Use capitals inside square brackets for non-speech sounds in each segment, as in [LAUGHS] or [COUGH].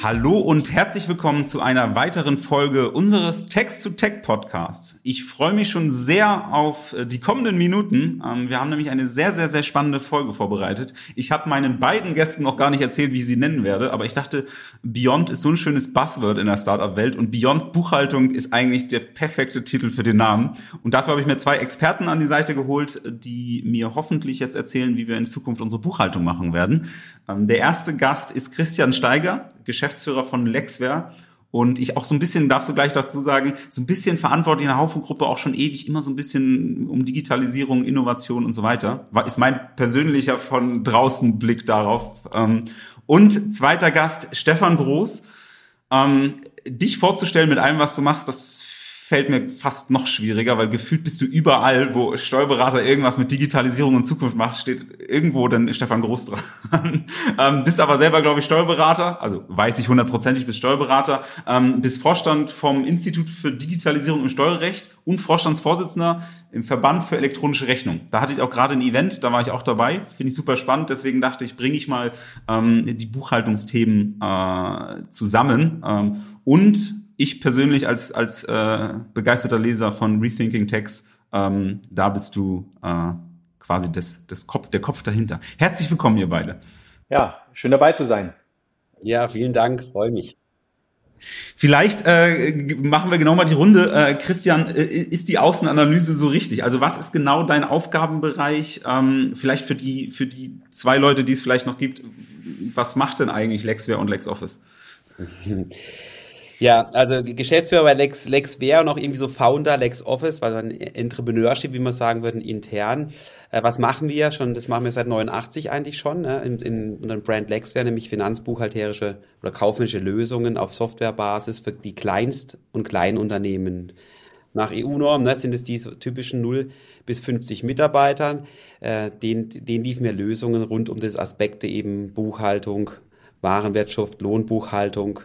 Hallo und herzlich willkommen zu einer weiteren Folge unseres Text-to-Tech Podcasts. Ich freue mich schon sehr auf äh, die kommenden Minuten. Ähm, wir haben nämlich eine sehr, sehr, sehr spannende Folge vorbereitet. Ich habe meinen beiden Gästen noch gar nicht erzählt, wie ich sie nennen werde, aber ich dachte, Beyond ist so ein schönes Buzzword in der Startup-Welt und Beyond Buchhaltung ist eigentlich der perfekte Titel für den Namen. Und dafür habe ich mir zwei Experten an die Seite geholt, die mir hoffentlich jetzt erzählen, wie wir in Zukunft unsere Buchhaltung machen werden. Ähm, der erste Gast ist Christian Steiger, Geschäftsführer von Lexware. Und ich auch so ein bisschen, darfst du gleich dazu sagen, so ein bisschen verantwortlich in der Haufengruppe auch schon ewig immer so ein bisschen um Digitalisierung, Innovation und so weiter. Ist mein persönlicher von draußen Blick darauf. Ähm, und zweiter Gast, Stefan Groß. Ähm, dich vorzustellen mit allem, was du machst, das fällt mir fast noch schwieriger, weil gefühlt bist du überall, wo Steuerberater irgendwas mit Digitalisierung und Zukunft macht, steht irgendwo dann Stefan Groß dran. [LAUGHS] ähm, bist aber selber, glaube ich, Steuerberater, also weiß ich hundertprozentig, bist Steuerberater, ähm, bist Vorstand vom Institut für Digitalisierung im Steuerrecht und Vorstandsvorsitzender im Verband für elektronische Rechnung. Da hatte ich auch gerade ein Event, da war ich auch dabei, finde ich super spannend, deswegen dachte ich, bringe ich mal ähm, die Buchhaltungsthemen äh, zusammen ähm, und ich persönlich als, als äh, begeisterter Leser von Rethinking Text, ähm, da bist du äh, quasi das, das Kopf, der Kopf dahinter. Herzlich willkommen, ihr beide. Ja, schön dabei zu sein. Ja, vielen Dank, freue mich. Vielleicht äh, machen wir genau mal die Runde. Äh, Christian, äh, ist die Außenanalyse so richtig? Also was ist genau dein Aufgabenbereich? Ähm, vielleicht für die für die zwei Leute, die es vielleicht noch gibt, was macht denn eigentlich LexWare und LexOffice? [LAUGHS] Ja, also Geschäftsführer bei Lex, Lex wäre und auch irgendwie so Founder Lex Office, weil ein Entrepreneurship, wie man sagen würde, intern. Äh, was machen wir schon? Das machen wir seit 89 eigentlich schon, ne? in, in unserem Brand Lex wäre nämlich finanzbuchhalterische oder kaufmännische Lösungen auf Softwarebasis für die Kleinst- und Kleinunternehmen. Nach EU-Norm ne, sind es die typischen 0 bis 50 Mitarbeitern. Äh, denen, denen liefen wir Lösungen rund um das Aspekte eben Buchhaltung, Warenwirtschaft, Lohnbuchhaltung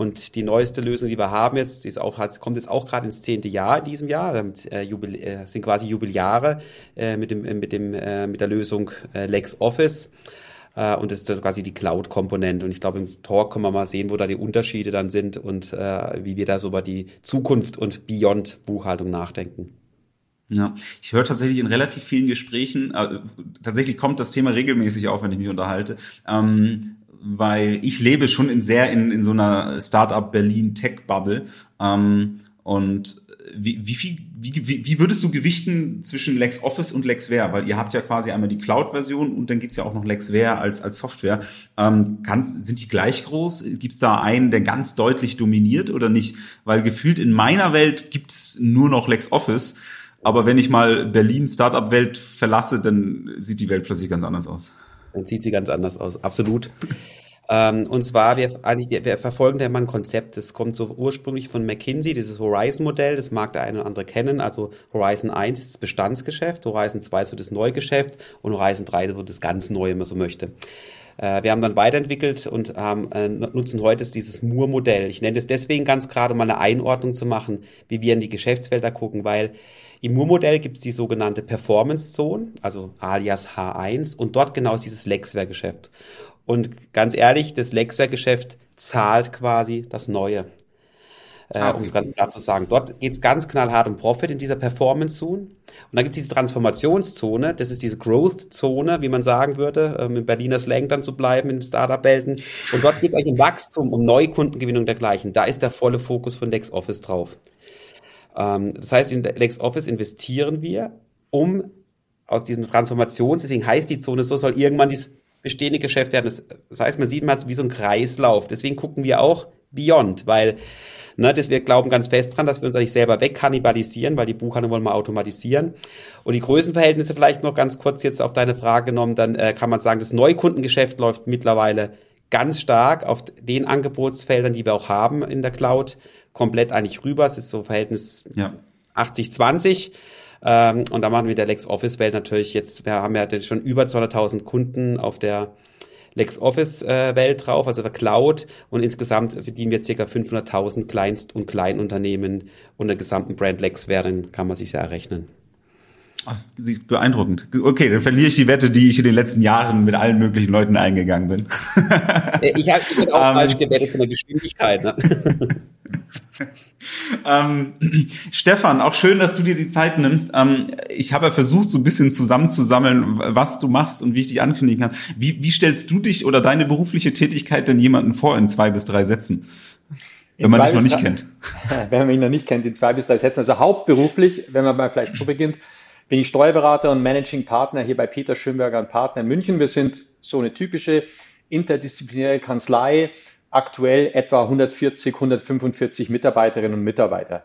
und die neueste Lösung, die wir haben jetzt, die ist auch, kommt jetzt auch gerade ins zehnte Jahr in diesem Jahr, äh, Jubil, äh, sind quasi Jubiläare äh, mit, dem, mit, dem, äh, mit der Lösung äh, LexOffice. Äh, und das ist quasi die Cloud-Komponente. Und ich glaube, im Talk können wir mal sehen, wo da die Unterschiede dann sind und äh, wie wir da so über die Zukunft und Beyond-Buchhaltung nachdenken. Ja, ich höre tatsächlich in relativ vielen Gesprächen, äh, tatsächlich kommt das Thema regelmäßig auf, wenn ich mich unterhalte, ähm, weil ich lebe schon in sehr in, in so einer Startup Berlin Tech Bubble. Ähm, und wie, wie, viel, wie, wie, würdest du gewichten zwischen LexOffice und LexWare? Weil ihr habt ja quasi einmal die Cloud-Version und dann gibt's ja auch noch LexWare als, als Software. Ähm, kann, sind die gleich groß? Gibt's da einen, der ganz deutlich dominiert oder nicht? Weil gefühlt in meiner Welt gibt's nur noch LexOffice. Aber wenn ich mal Berlin Startup-Welt verlasse, dann sieht die Welt plötzlich ganz anders aus. Dann sieht sie ganz anders aus. Absolut. ähm, und zwar, wir, wir, wir verfolgen da immer ein Konzept, das kommt so ursprünglich von McKinsey, dieses Horizon-Modell, das mag der eine oder andere kennen. Also Horizon 1 ist das Bestandsgeschäft, Horizon 2 ist so das Neugeschäft und Horizon 3 ist so das ganz Neue, wenn man so möchte. Äh, wir haben dann weiterentwickelt und haben, äh, nutzen heute dieses Moore-Modell. Ich nenne es deswegen ganz gerade, um eine Einordnung zu machen, wie wir in die Geschäftsfelder gucken, weil im Mu-Modell gibt es die sogenannte Performance Zone, also alias H1, und dort genau ist dieses Lexware-Geschäft. Und ganz ehrlich, das Lexware-Geschäft zahlt quasi das Neue. Äh, ah, um es ganz klar zu sagen. Dort geht es ganz knallhart um Profit in dieser Performance Zone. Und dann gibt es diese Transformationszone, das ist diese Growth Zone, wie man sagen würde, ähm, im Berliner Slang dann zu bleiben, im Startup-Welten. Und dort geht es eigentlich um Wachstum, um Neukundengewinnung dergleichen. Da ist der volle Fokus von LexOffice drauf. Ähm, das heißt, in LexOffice investieren wir, um aus diesem Transformations, deswegen heißt die Zone so, soll irgendwann dieses bestehende Geschäft werden. Das, das heißt, man sieht mal wie so ein Kreislauf. Deswegen gucken wir auch Beyond, weil Ne, das wir glauben ganz fest dran, dass wir uns eigentlich selber wegkannibalisieren, weil die Buchhandlung wollen wir automatisieren. Und die Größenverhältnisse vielleicht noch ganz kurz jetzt auf deine Frage genommen, dann äh, kann man sagen, das Neukundengeschäft läuft mittlerweile ganz stark auf den Angebotsfeldern, die wir auch haben in der Cloud komplett eigentlich rüber. Es ist so Verhältnis ja. 80-20. Ähm, und da machen wir der LexOffice-Welt natürlich jetzt, wir haben ja schon über 200.000 Kunden auf der LexOffice-Welt drauf, also der Cloud. Und insgesamt verdienen wir ca. 500.000 Kleinst- und Kleinunternehmen und der gesamten Brand Lex werden, kann man sich ja errechnen. Ach, beeindruckend. Okay, dann verliere ich die Wette, die ich in den letzten Jahren mit allen möglichen Leuten eingegangen bin. ich habe auch um, [LAUGHS] falsch gewettet von der Geschwindigkeit. Ne? [LAUGHS] [LAUGHS] ähm, Stefan, auch schön, dass du dir die Zeit nimmst. Ähm, ich habe ja versucht, so ein bisschen zusammenzusammeln, was du machst und wie ich dich ankündigen kann. Wie, wie stellst du dich oder deine berufliche Tätigkeit denn jemanden vor in zwei bis drei Sätzen? Wenn man dich noch nicht kennt. [LAUGHS] Wenn man mich noch nicht kennt, in zwei bis drei Sätzen. Also hauptberuflich, wenn man mal vielleicht so beginnt, bin ich Steuerberater und Managing Partner hier bei Peter Schönberger und Partner in München. Wir sind so eine typische interdisziplinäre Kanzlei, aktuell etwa 140, 145 Mitarbeiterinnen und Mitarbeiter.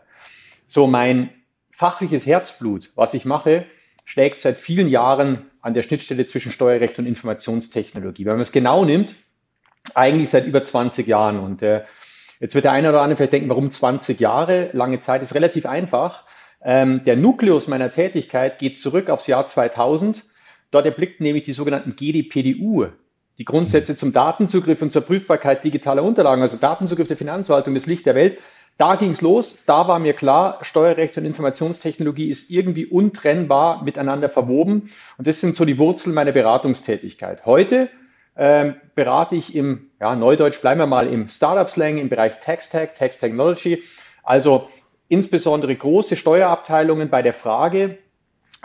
So mein fachliches Herzblut, was ich mache, schlägt seit vielen Jahren an der Schnittstelle zwischen Steuerrecht und Informationstechnologie. Wenn man es genau nimmt, eigentlich seit über 20 Jahren. Und äh, jetzt wird der eine oder andere vielleicht denken, warum 20 Jahre? Lange Zeit ist relativ einfach. Ähm, der Nukleus meiner Tätigkeit geht zurück aufs Jahr 2000. Dort erblickt nämlich die sogenannten GDPDU, die Grundsätze zum Datenzugriff und zur Prüfbarkeit digitaler Unterlagen, also Datenzugriff der Finanzverwaltung, das Licht der Welt. Da ging's los, da war mir klar, Steuerrecht und Informationstechnologie ist irgendwie untrennbar miteinander verwoben. Und das sind so die Wurzeln meiner Beratungstätigkeit. Heute ähm, berate ich im, ja, Neudeutsch bleiben wir mal im Startup-Slang im Bereich Tax Tech, Tax Technology. Also insbesondere große Steuerabteilungen bei der Frage,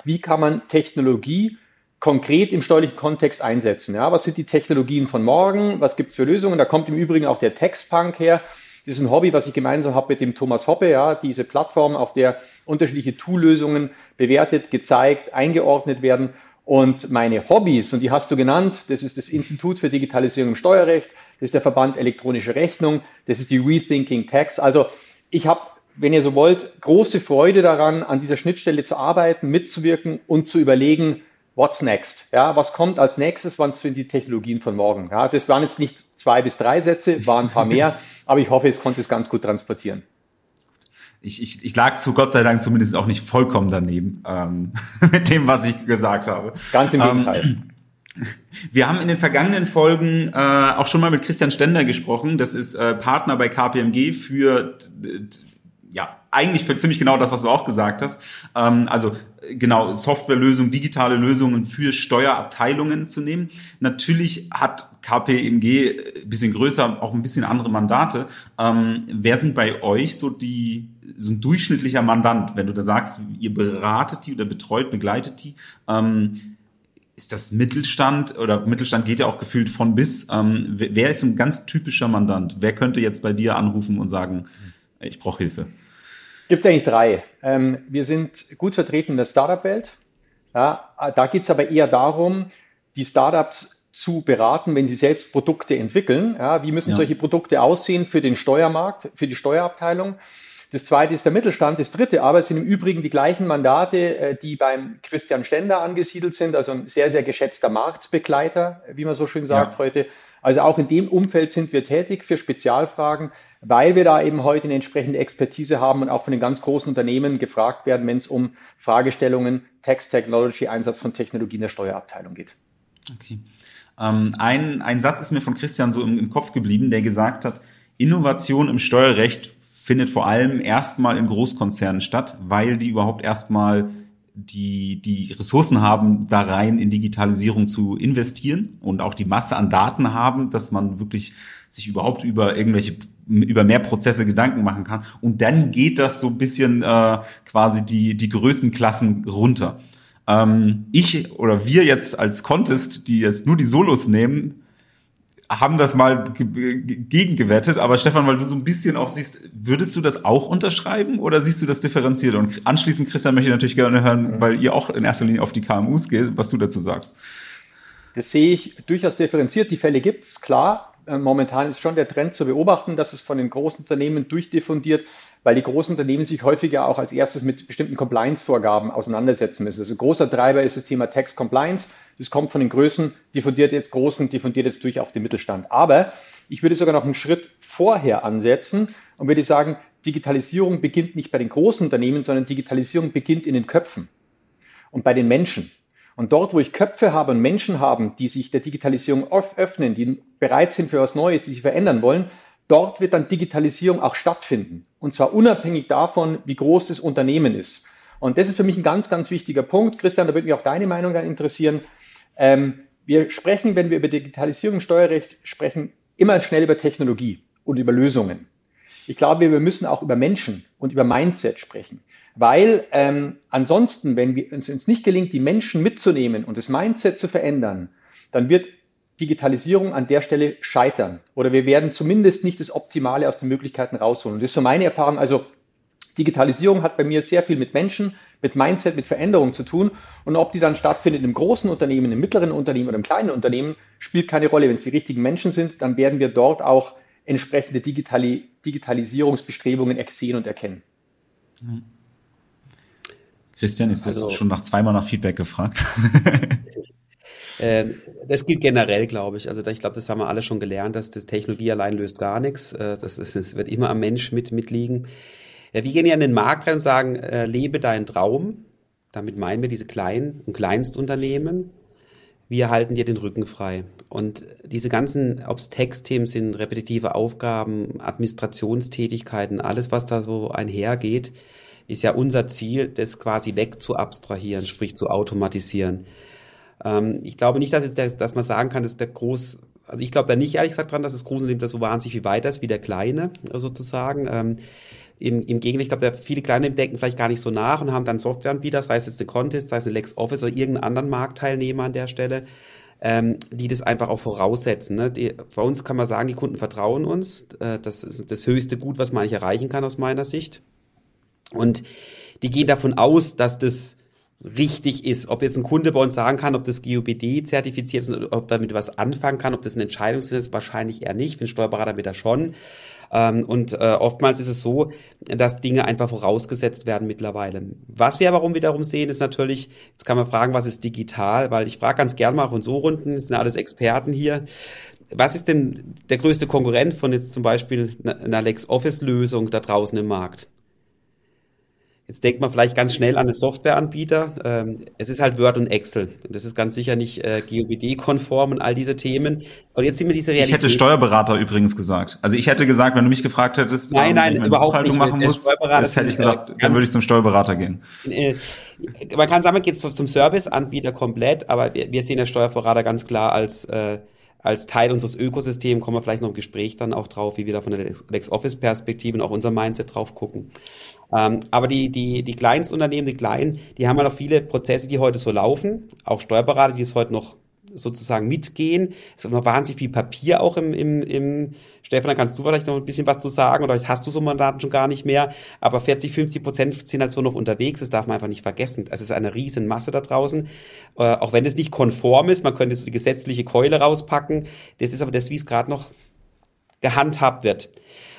wie kann man Technologie konkret im steuerlichen Kontext einsetzen. Ja, was sind die Technologien von morgen? Was gibt es für Lösungen? Da kommt im Übrigen auch der Textpunk her. Das ist ein Hobby, was ich gemeinsam habe mit dem Thomas Hoppe, ja, diese Plattform, auf der unterschiedliche Tool-Lösungen bewertet, gezeigt, eingeordnet werden. Und meine Hobbys, und die hast du genannt, das ist das Institut für Digitalisierung im Steuerrecht, das ist der Verband elektronische Rechnung, das ist die Rethinking Tax. Also ich habe wenn ihr so wollt, große Freude daran, an dieser Schnittstelle zu arbeiten, mitzuwirken und zu überlegen, what's next? Ja, was kommt als nächstes? Was sind die Technologien von morgen? Ja, das waren jetzt nicht zwei bis drei Sätze, waren ein paar mehr, [LAUGHS] aber ich hoffe, es konnte es ganz gut transportieren. Ich, ich, ich lag zu Gott sei Dank zumindest auch nicht vollkommen daneben ähm, [LAUGHS] mit dem, was ich gesagt habe. Ganz im Gegenteil. Ähm, [CLEARS THROAT] wir haben in den vergangenen Folgen äh, auch schon mal mit Christian Stender gesprochen. Das ist äh, Partner bei KPMG für ja, eigentlich für ziemlich genau das, was du auch gesagt hast. Ähm, also genau, Softwarelösungen, digitale Lösungen für Steuerabteilungen zu nehmen. Natürlich hat KPMG ein bisschen größer, auch ein bisschen andere Mandate. Ähm, wer sind bei euch so die so ein durchschnittlicher Mandant, wenn du da sagst, ihr beratet die oder betreut, begleitet die? Ähm, ist das Mittelstand oder Mittelstand geht ja auch gefühlt von bis. Ähm, wer ist so ein ganz typischer Mandant? Wer könnte jetzt bei dir anrufen und sagen, ich brauche Hilfe? Gibt es eigentlich drei. Ähm, wir sind gut vertreten in der Startup-Welt. Ja, da geht es aber eher darum, die Startups zu beraten, wenn sie selbst Produkte entwickeln. Ja, wie müssen ja. solche Produkte aussehen für den Steuermarkt, für die Steuerabteilung? Das zweite ist der Mittelstand. Das dritte aber sind im Übrigen die gleichen Mandate, äh, die beim Christian Stender angesiedelt sind, also ein sehr, sehr geschätzter Marktbegleiter, wie man so schön sagt ja. heute. Also auch in dem Umfeld sind wir tätig für Spezialfragen, weil wir da eben heute eine entsprechende Expertise haben und auch von den ganz großen Unternehmen gefragt werden, wenn es um Fragestellungen Tax Technology, Einsatz von Technologie in der Steuerabteilung geht. Okay. Ähm, ein, ein Satz ist mir von Christian so im, im Kopf geblieben, der gesagt hat, Innovation im Steuerrecht findet vor allem erstmal in Großkonzernen statt, weil die überhaupt erstmal die, die Ressourcen haben, da rein in Digitalisierung zu investieren und auch die Masse an Daten haben, dass man wirklich sich überhaupt über irgendwelche über mehr Prozesse Gedanken machen kann. Und dann geht das so ein bisschen äh, quasi die, die Größenklassen runter. Ähm, ich oder wir jetzt als Contest, die jetzt nur die Solos nehmen, haben das mal gegengewettet, aber Stefan, weil du so ein bisschen auch siehst, würdest du das auch unterschreiben oder siehst du das differenziert? Und anschließend, Christian, möchte ich natürlich gerne hören, weil ihr auch in erster Linie auf die KMUs geht, was du dazu sagst. Das sehe ich durchaus differenziert. Die Fälle gibt's klar. Äh, momentan ist schon der Trend zu beobachten, dass es von den großen Unternehmen durchdiffundiert, weil die großen Unternehmen sich häufiger auch als erstes mit bestimmten Compliance-Vorgaben auseinandersetzen müssen. Also großer Treiber ist das Thema Tax Compliance. Das kommt von den Größen, diffundiert jetzt Großen, diffundiert jetzt durch auf den Mittelstand. Aber ich würde sogar noch einen Schritt vorher ansetzen und würde sagen, Digitalisierung beginnt nicht bei den großen Unternehmen, sondern Digitalisierung beginnt in den Köpfen und bei den Menschen. Und dort, wo ich Köpfe habe und Menschen haben, die sich der Digitalisierung öffnen, die bereit sind für was Neues, die sich verändern wollen, dort wird dann Digitalisierung auch stattfinden. Und zwar unabhängig davon, wie groß das Unternehmen ist. Und das ist für mich ein ganz, ganz wichtiger Punkt. Christian, da würde mich auch deine Meinung dann interessieren. Ähm, wir sprechen, wenn wir über Digitalisierung im Steuerrecht sprechen, immer schnell über Technologie und über Lösungen. Ich glaube, wir müssen auch über Menschen und über Mindset sprechen. Weil ähm, ansonsten, wenn wir, es uns nicht gelingt, die Menschen mitzunehmen und das Mindset zu verändern, dann wird Digitalisierung an der Stelle scheitern. Oder wir werden zumindest nicht das Optimale aus den Möglichkeiten rausholen. Und das ist so meine Erfahrung. Also Digitalisierung hat bei mir sehr viel mit Menschen, mit Mindset, mit Veränderung zu tun. Und ob die dann stattfindet im großen Unternehmen, im mittleren Unternehmen oder im kleinen Unternehmen, spielt keine Rolle. Wenn es die richtigen Menschen sind, dann werden wir dort auch entsprechende Digitali Digitalisierungsbestrebungen ersehen und erkennen. Christian, jetzt also, hast du schon nach zweimal nach Feedback gefragt. [LAUGHS] Ähm, das gilt generell, glaube ich. Also ich glaube, das haben wir alle schon gelernt, dass das Technologie allein löst gar nichts. Äh, das, ist, das wird immer am Mensch mit, mitliegen. Ja, wir gehen ja an den Markt rein und sagen, äh, lebe deinen Traum. Damit meinen wir diese kleinen und Kleinstunternehmen. Wir halten dir den Rücken frei. Und diese ganzen, ob es Textthemen sind, repetitive Aufgaben, Administrationstätigkeiten, alles, was da so einhergeht, ist ja unser Ziel, das quasi weg zu abstrahieren, sprich zu automatisieren. Ähm, ich glaube nicht, dass, der, dass man sagen kann, dass der groß, also ich glaube da nicht ehrlich gesagt dran, dass das das so wahnsinnig viel weiter ist wie der kleine sozusagen. Ähm, im, Im Gegenteil, ich glaube, viele kleine denken vielleicht gar nicht so nach und haben dann Softwareanbieter, sei es jetzt eine Contest, sei es eine LexOffice oder irgendeinen anderen Marktteilnehmer an der Stelle, ähm, die das einfach auch voraussetzen. Ne? Die, bei uns kann man sagen, die Kunden vertrauen uns. Äh, das ist das höchste Gut, was man eigentlich erreichen kann aus meiner Sicht. Und die gehen davon aus, dass das richtig ist. Ob jetzt ein Kunde bei uns sagen kann, ob das GUBD zertifiziert ist, ob damit was anfangen kann, ob das eine Entscheidungssinn ist, wahrscheinlich eher nicht. Für den Steuerberater wird er schon. Ähm, und äh, oftmals ist es so, dass Dinge einfach vorausgesetzt werden mittlerweile. Was wir aber wiederum sehen, ist natürlich, jetzt kann man fragen, was ist digital, weil ich frage ganz gern mal auch in so Runden, sind alles Experten hier, was ist denn der größte Konkurrent von jetzt zum Beispiel einer LexOffice-Lösung da draußen im Markt? Jetzt denkt man vielleicht ganz schnell an einen Softwareanbieter. Ähm, es ist halt Word und Excel. Das ist ganz sicher nicht äh, GOBD-konform und all diese Themen. Und jetzt sind wir diese Realität. Ich hätte Steuerberater übrigens gesagt. Also ich hätte gesagt, wenn du mich gefragt hättest, nein, nein, ich überhaupt nicht. machen muss, das hätte ich gesagt, äh, dann würde ich zum Steuerberater gehen. Äh, man kann sagen, man geht zum Serviceanbieter komplett, aber wir, wir sehen der Steuerberater ganz klar als äh, als Teil unseres Ökosystems kommen wir vielleicht noch im Gespräch dann auch drauf, wie wir da von der LexOffice-Perspektive und auch unser Mindset drauf gucken. Ähm, aber die, die, die Kleinstunternehmen, die Kleinen, die haben ja noch viele Prozesse, die heute so laufen. Auch Steuerberater, die es heute noch sozusagen mitgehen. Es ist immer wahnsinnig viel Papier auch im, im, im Stefan, da kannst du vielleicht noch ein bisschen was zu sagen oder hast du so Mandaten schon gar nicht mehr. Aber 40, 50 Prozent sind halt so noch unterwegs. Das darf man einfach nicht vergessen. Es ist eine riesen Masse da draußen. Äh, auch wenn es nicht konform ist, man könnte so die gesetzliche Keule rauspacken. Das ist aber das, wie es gerade noch gehandhabt wird.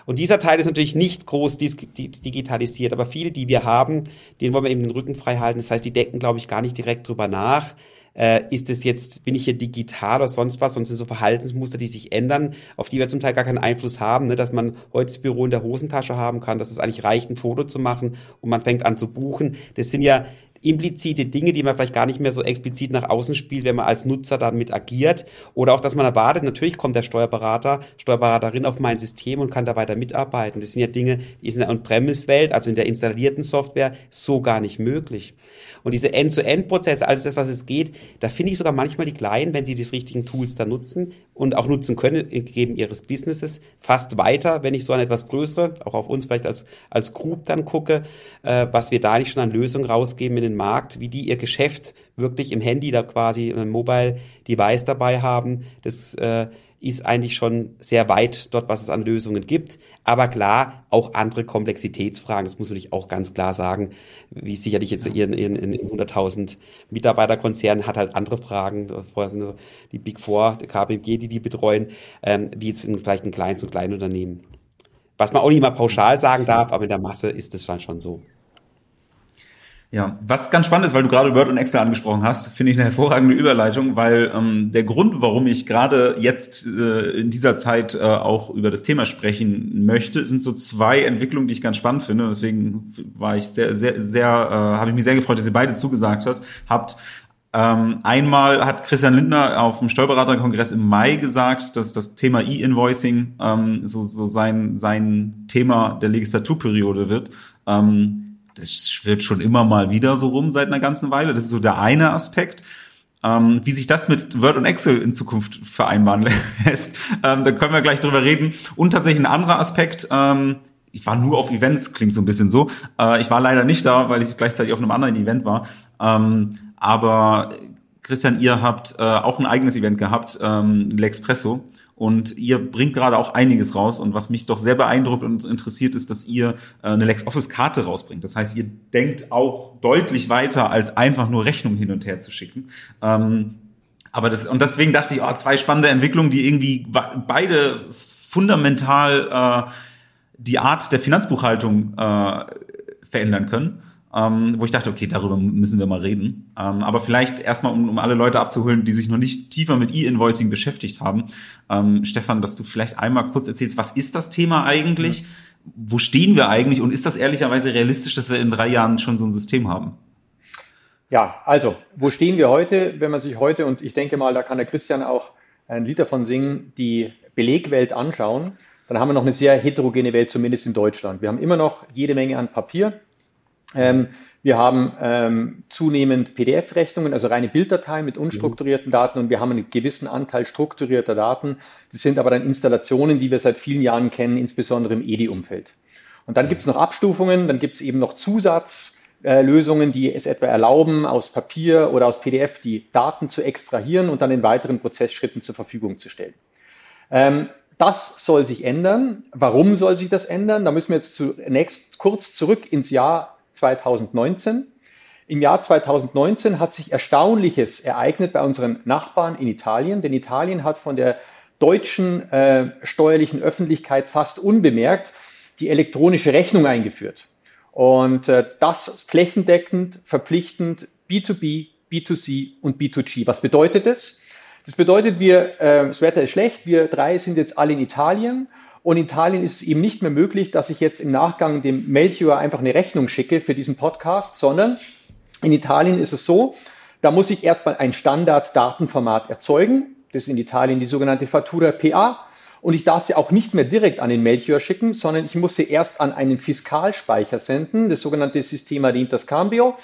Und dieser Teil ist natürlich nicht groß digitalisiert, aber viele, die wir haben, denen wollen wir eben den Rücken frei halten. Das heißt, die denken, glaube ich, gar nicht direkt drüber nach. Äh, ist es jetzt, bin ich hier digital oder sonst was, sonst sind so Verhaltensmuster, die sich ändern, auf die wir zum Teil gar keinen Einfluss haben, ne? dass man heute das Büro in der Hosentasche haben kann, dass es eigentlich reicht, ein Foto zu machen und man fängt an zu buchen. Das sind ja implizite Dinge, die man vielleicht gar nicht mehr so explizit nach außen spielt, wenn man als Nutzer damit agiert. Oder auch, dass man erwartet, natürlich kommt der Steuerberater, Steuerberaterin auf mein System und kann da weiter mitarbeiten. Das sind ja Dinge, die sind in der On-Premise-Welt, also in der installierten Software, so gar nicht möglich. Und diese End-to-End-Prozesse, alles das, was es geht, da finde ich sogar manchmal die Kleinen, wenn sie die richtigen Tools da nutzen und auch nutzen können, gegeben ihres Businesses, fast weiter, wenn ich so an etwas größere, auch auf uns vielleicht als, als Group dann gucke, äh, was wir da nicht schon an Lösungen rausgeben in den Markt, wie die ihr Geschäft wirklich im Handy da quasi ein Mobile Device dabei haben. Das äh, ist eigentlich schon sehr weit dort, was es an Lösungen gibt. Aber klar, auch andere Komplexitätsfragen, das muss man nicht auch ganz klar sagen, wie sicherlich jetzt ja. ihren, ihren, ihren 100.000 Mitarbeiterkonzern hat halt andere Fragen, vorher sind die Big Four, die KPMG, die die betreuen, ähm, wie jetzt in, vielleicht ein kleines und kleines Unternehmen. Was man auch nicht mal pauschal sagen darf, aber in der Masse ist es dann schon so. Ja, was ganz spannend ist, weil du gerade Word und Excel angesprochen hast, finde ich eine hervorragende Überleitung, weil ähm, der Grund, warum ich gerade jetzt äh, in dieser Zeit äh, auch über das Thema sprechen möchte, sind so zwei Entwicklungen, die ich ganz spannend finde. Deswegen war ich sehr, sehr, sehr, äh, habe ich mich sehr gefreut, dass ihr beide zugesagt hat, habt. Ähm, einmal hat Christian Lindner auf dem Steuerberaterkongress im Mai gesagt, dass das Thema E-Invoicing ähm, so, so sein, sein Thema der Legislaturperiode wird. Ähm, das schwirrt schon immer mal wieder so rum seit einer ganzen Weile. Das ist so der eine Aspekt. Ähm, wie sich das mit Word und Excel in Zukunft vereinbaren [LAUGHS] lässt, ähm, da können wir gleich drüber reden. Und tatsächlich ein anderer Aspekt, ähm, ich war nur auf Events, klingt so ein bisschen so. Äh, ich war leider nicht da, weil ich gleichzeitig auf einem anderen Event war. Ähm, aber Christian, ihr habt äh, auch ein eigenes Event gehabt, ähm, L'Expresso. Und ihr bringt gerade auch einiges raus. Und was mich doch sehr beeindruckt und interessiert, ist, dass ihr äh, eine LexOffice-Karte rausbringt. Das heißt, ihr denkt auch deutlich weiter, als einfach nur Rechnungen hin und her zu schicken. Ähm, aber das, und deswegen dachte ich, oh, zwei spannende Entwicklungen, die irgendwie beide fundamental äh, die Art der Finanzbuchhaltung äh, verändern können ähm, wo ich dachte, okay, darüber müssen wir mal reden. Ähm, aber vielleicht erstmal, um, um alle Leute abzuholen, die sich noch nicht tiefer mit E-Invoicing beschäftigt haben. Ähm, Stefan, dass du vielleicht einmal kurz erzählst, was ist das Thema eigentlich? Ja. Wo stehen wir eigentlich? Und ist das ehrlicherweise realistisch, dass wir in drei Jahren schon so ein System haben? Ja, also, wo stehen wir heute? Wenn man sich heute, und ich denke mal, da kann der Christian auch ein Lied davon singen, die Belegwelt anschauen, dann haben wir noch eine sehr heterogene Welt, zumindest in Deutschland. Wir haben immer noch jede Menge an Papier. Ähm, wir haben ähm, zunehmend PDF-Rechnungen, also reine Bilddateien mit unstrukturierten mhm. Daten und wir haben einen gewissen Anteil strukturierter Daten. Das sind aber dann Installationen, die wir seit vielen Jahren kennen, insbesondere im EDI-Umfeld. Und dann gibt es noch Abstufungen, dann gibt es eben noch Zusatzlösungen, die es etwa erlauben, aus Papier oder aus PDF die Daten zu extrahieren und dann in weiteren Prozessschritten zur Verfügung zu stellen. Ähm, das soll sich ändern. Warum soll sich das ändern? Da müssen wir jetzt zunächst kurz zurück ins Jahr 2019. Im Jahr 2019 hat sich Erstaunliches ereignet bei unseren Nachbarn in Italien, denn Italien hat von der deutschen äh, steuerlichen Öffentlichkeit fast unbemerkt die elektronische Rechnung eingeführt. Und äh, das flächendeckend, verpflichtend B2B, B2C und B2G. Was bedeutet das? Das bedeutet, wir, äh, das Wetter ist schlecht, wir drei sind jetzt alle in Italien und in Italien ist es eben nicht mehr möglich, dass ich jetzt im Nachgang dem Melchior einfach eine Rechnung schicke für diesen Podcast, sondern in Italien ist es so, da muss ich erstmal ein Standard-Datenformat erzeugen. Das ist in Italien die sogenannte Fattura PA. Und ich darf sie auch nicht mehr direkt an den Melchior schicken, sondern ich muss sie erst an einen Fiskalspeicher senden, das sogenannte Sistema de Interscambio.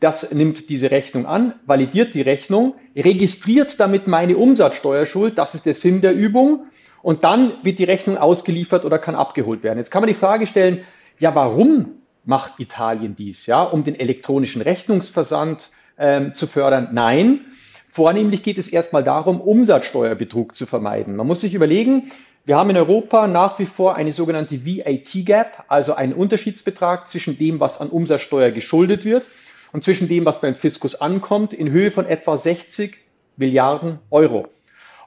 Das nimmt diese Rechnung an, validiert die Rechnung, registriert damit meine Umsatzsteuerschuld. Das ist der Sinn der Übung und dann wird die Rechnung ausgeliefert oder kann abgeholt werden. Jetzt kann man die Frage stellen, ja, warum macht Italien dies? Ja, um den elektronischen Rechnungsversand ähm, zu fördern? Nein. Vornehmlich geht es erstmal darum, Umsatzsteuerbetrug zu vermeiden. Man muss sich überlegen, wir haben in Europa nach wie vor eine sogenannte VAT Gap, also einen Unterschiedsbetrag zwischen dem, was an Umsatzsteuer geschuldet wird und zwischen dem, was beim Fiskus ankommt, in Höhe von etwa 60 Milliarden Euro.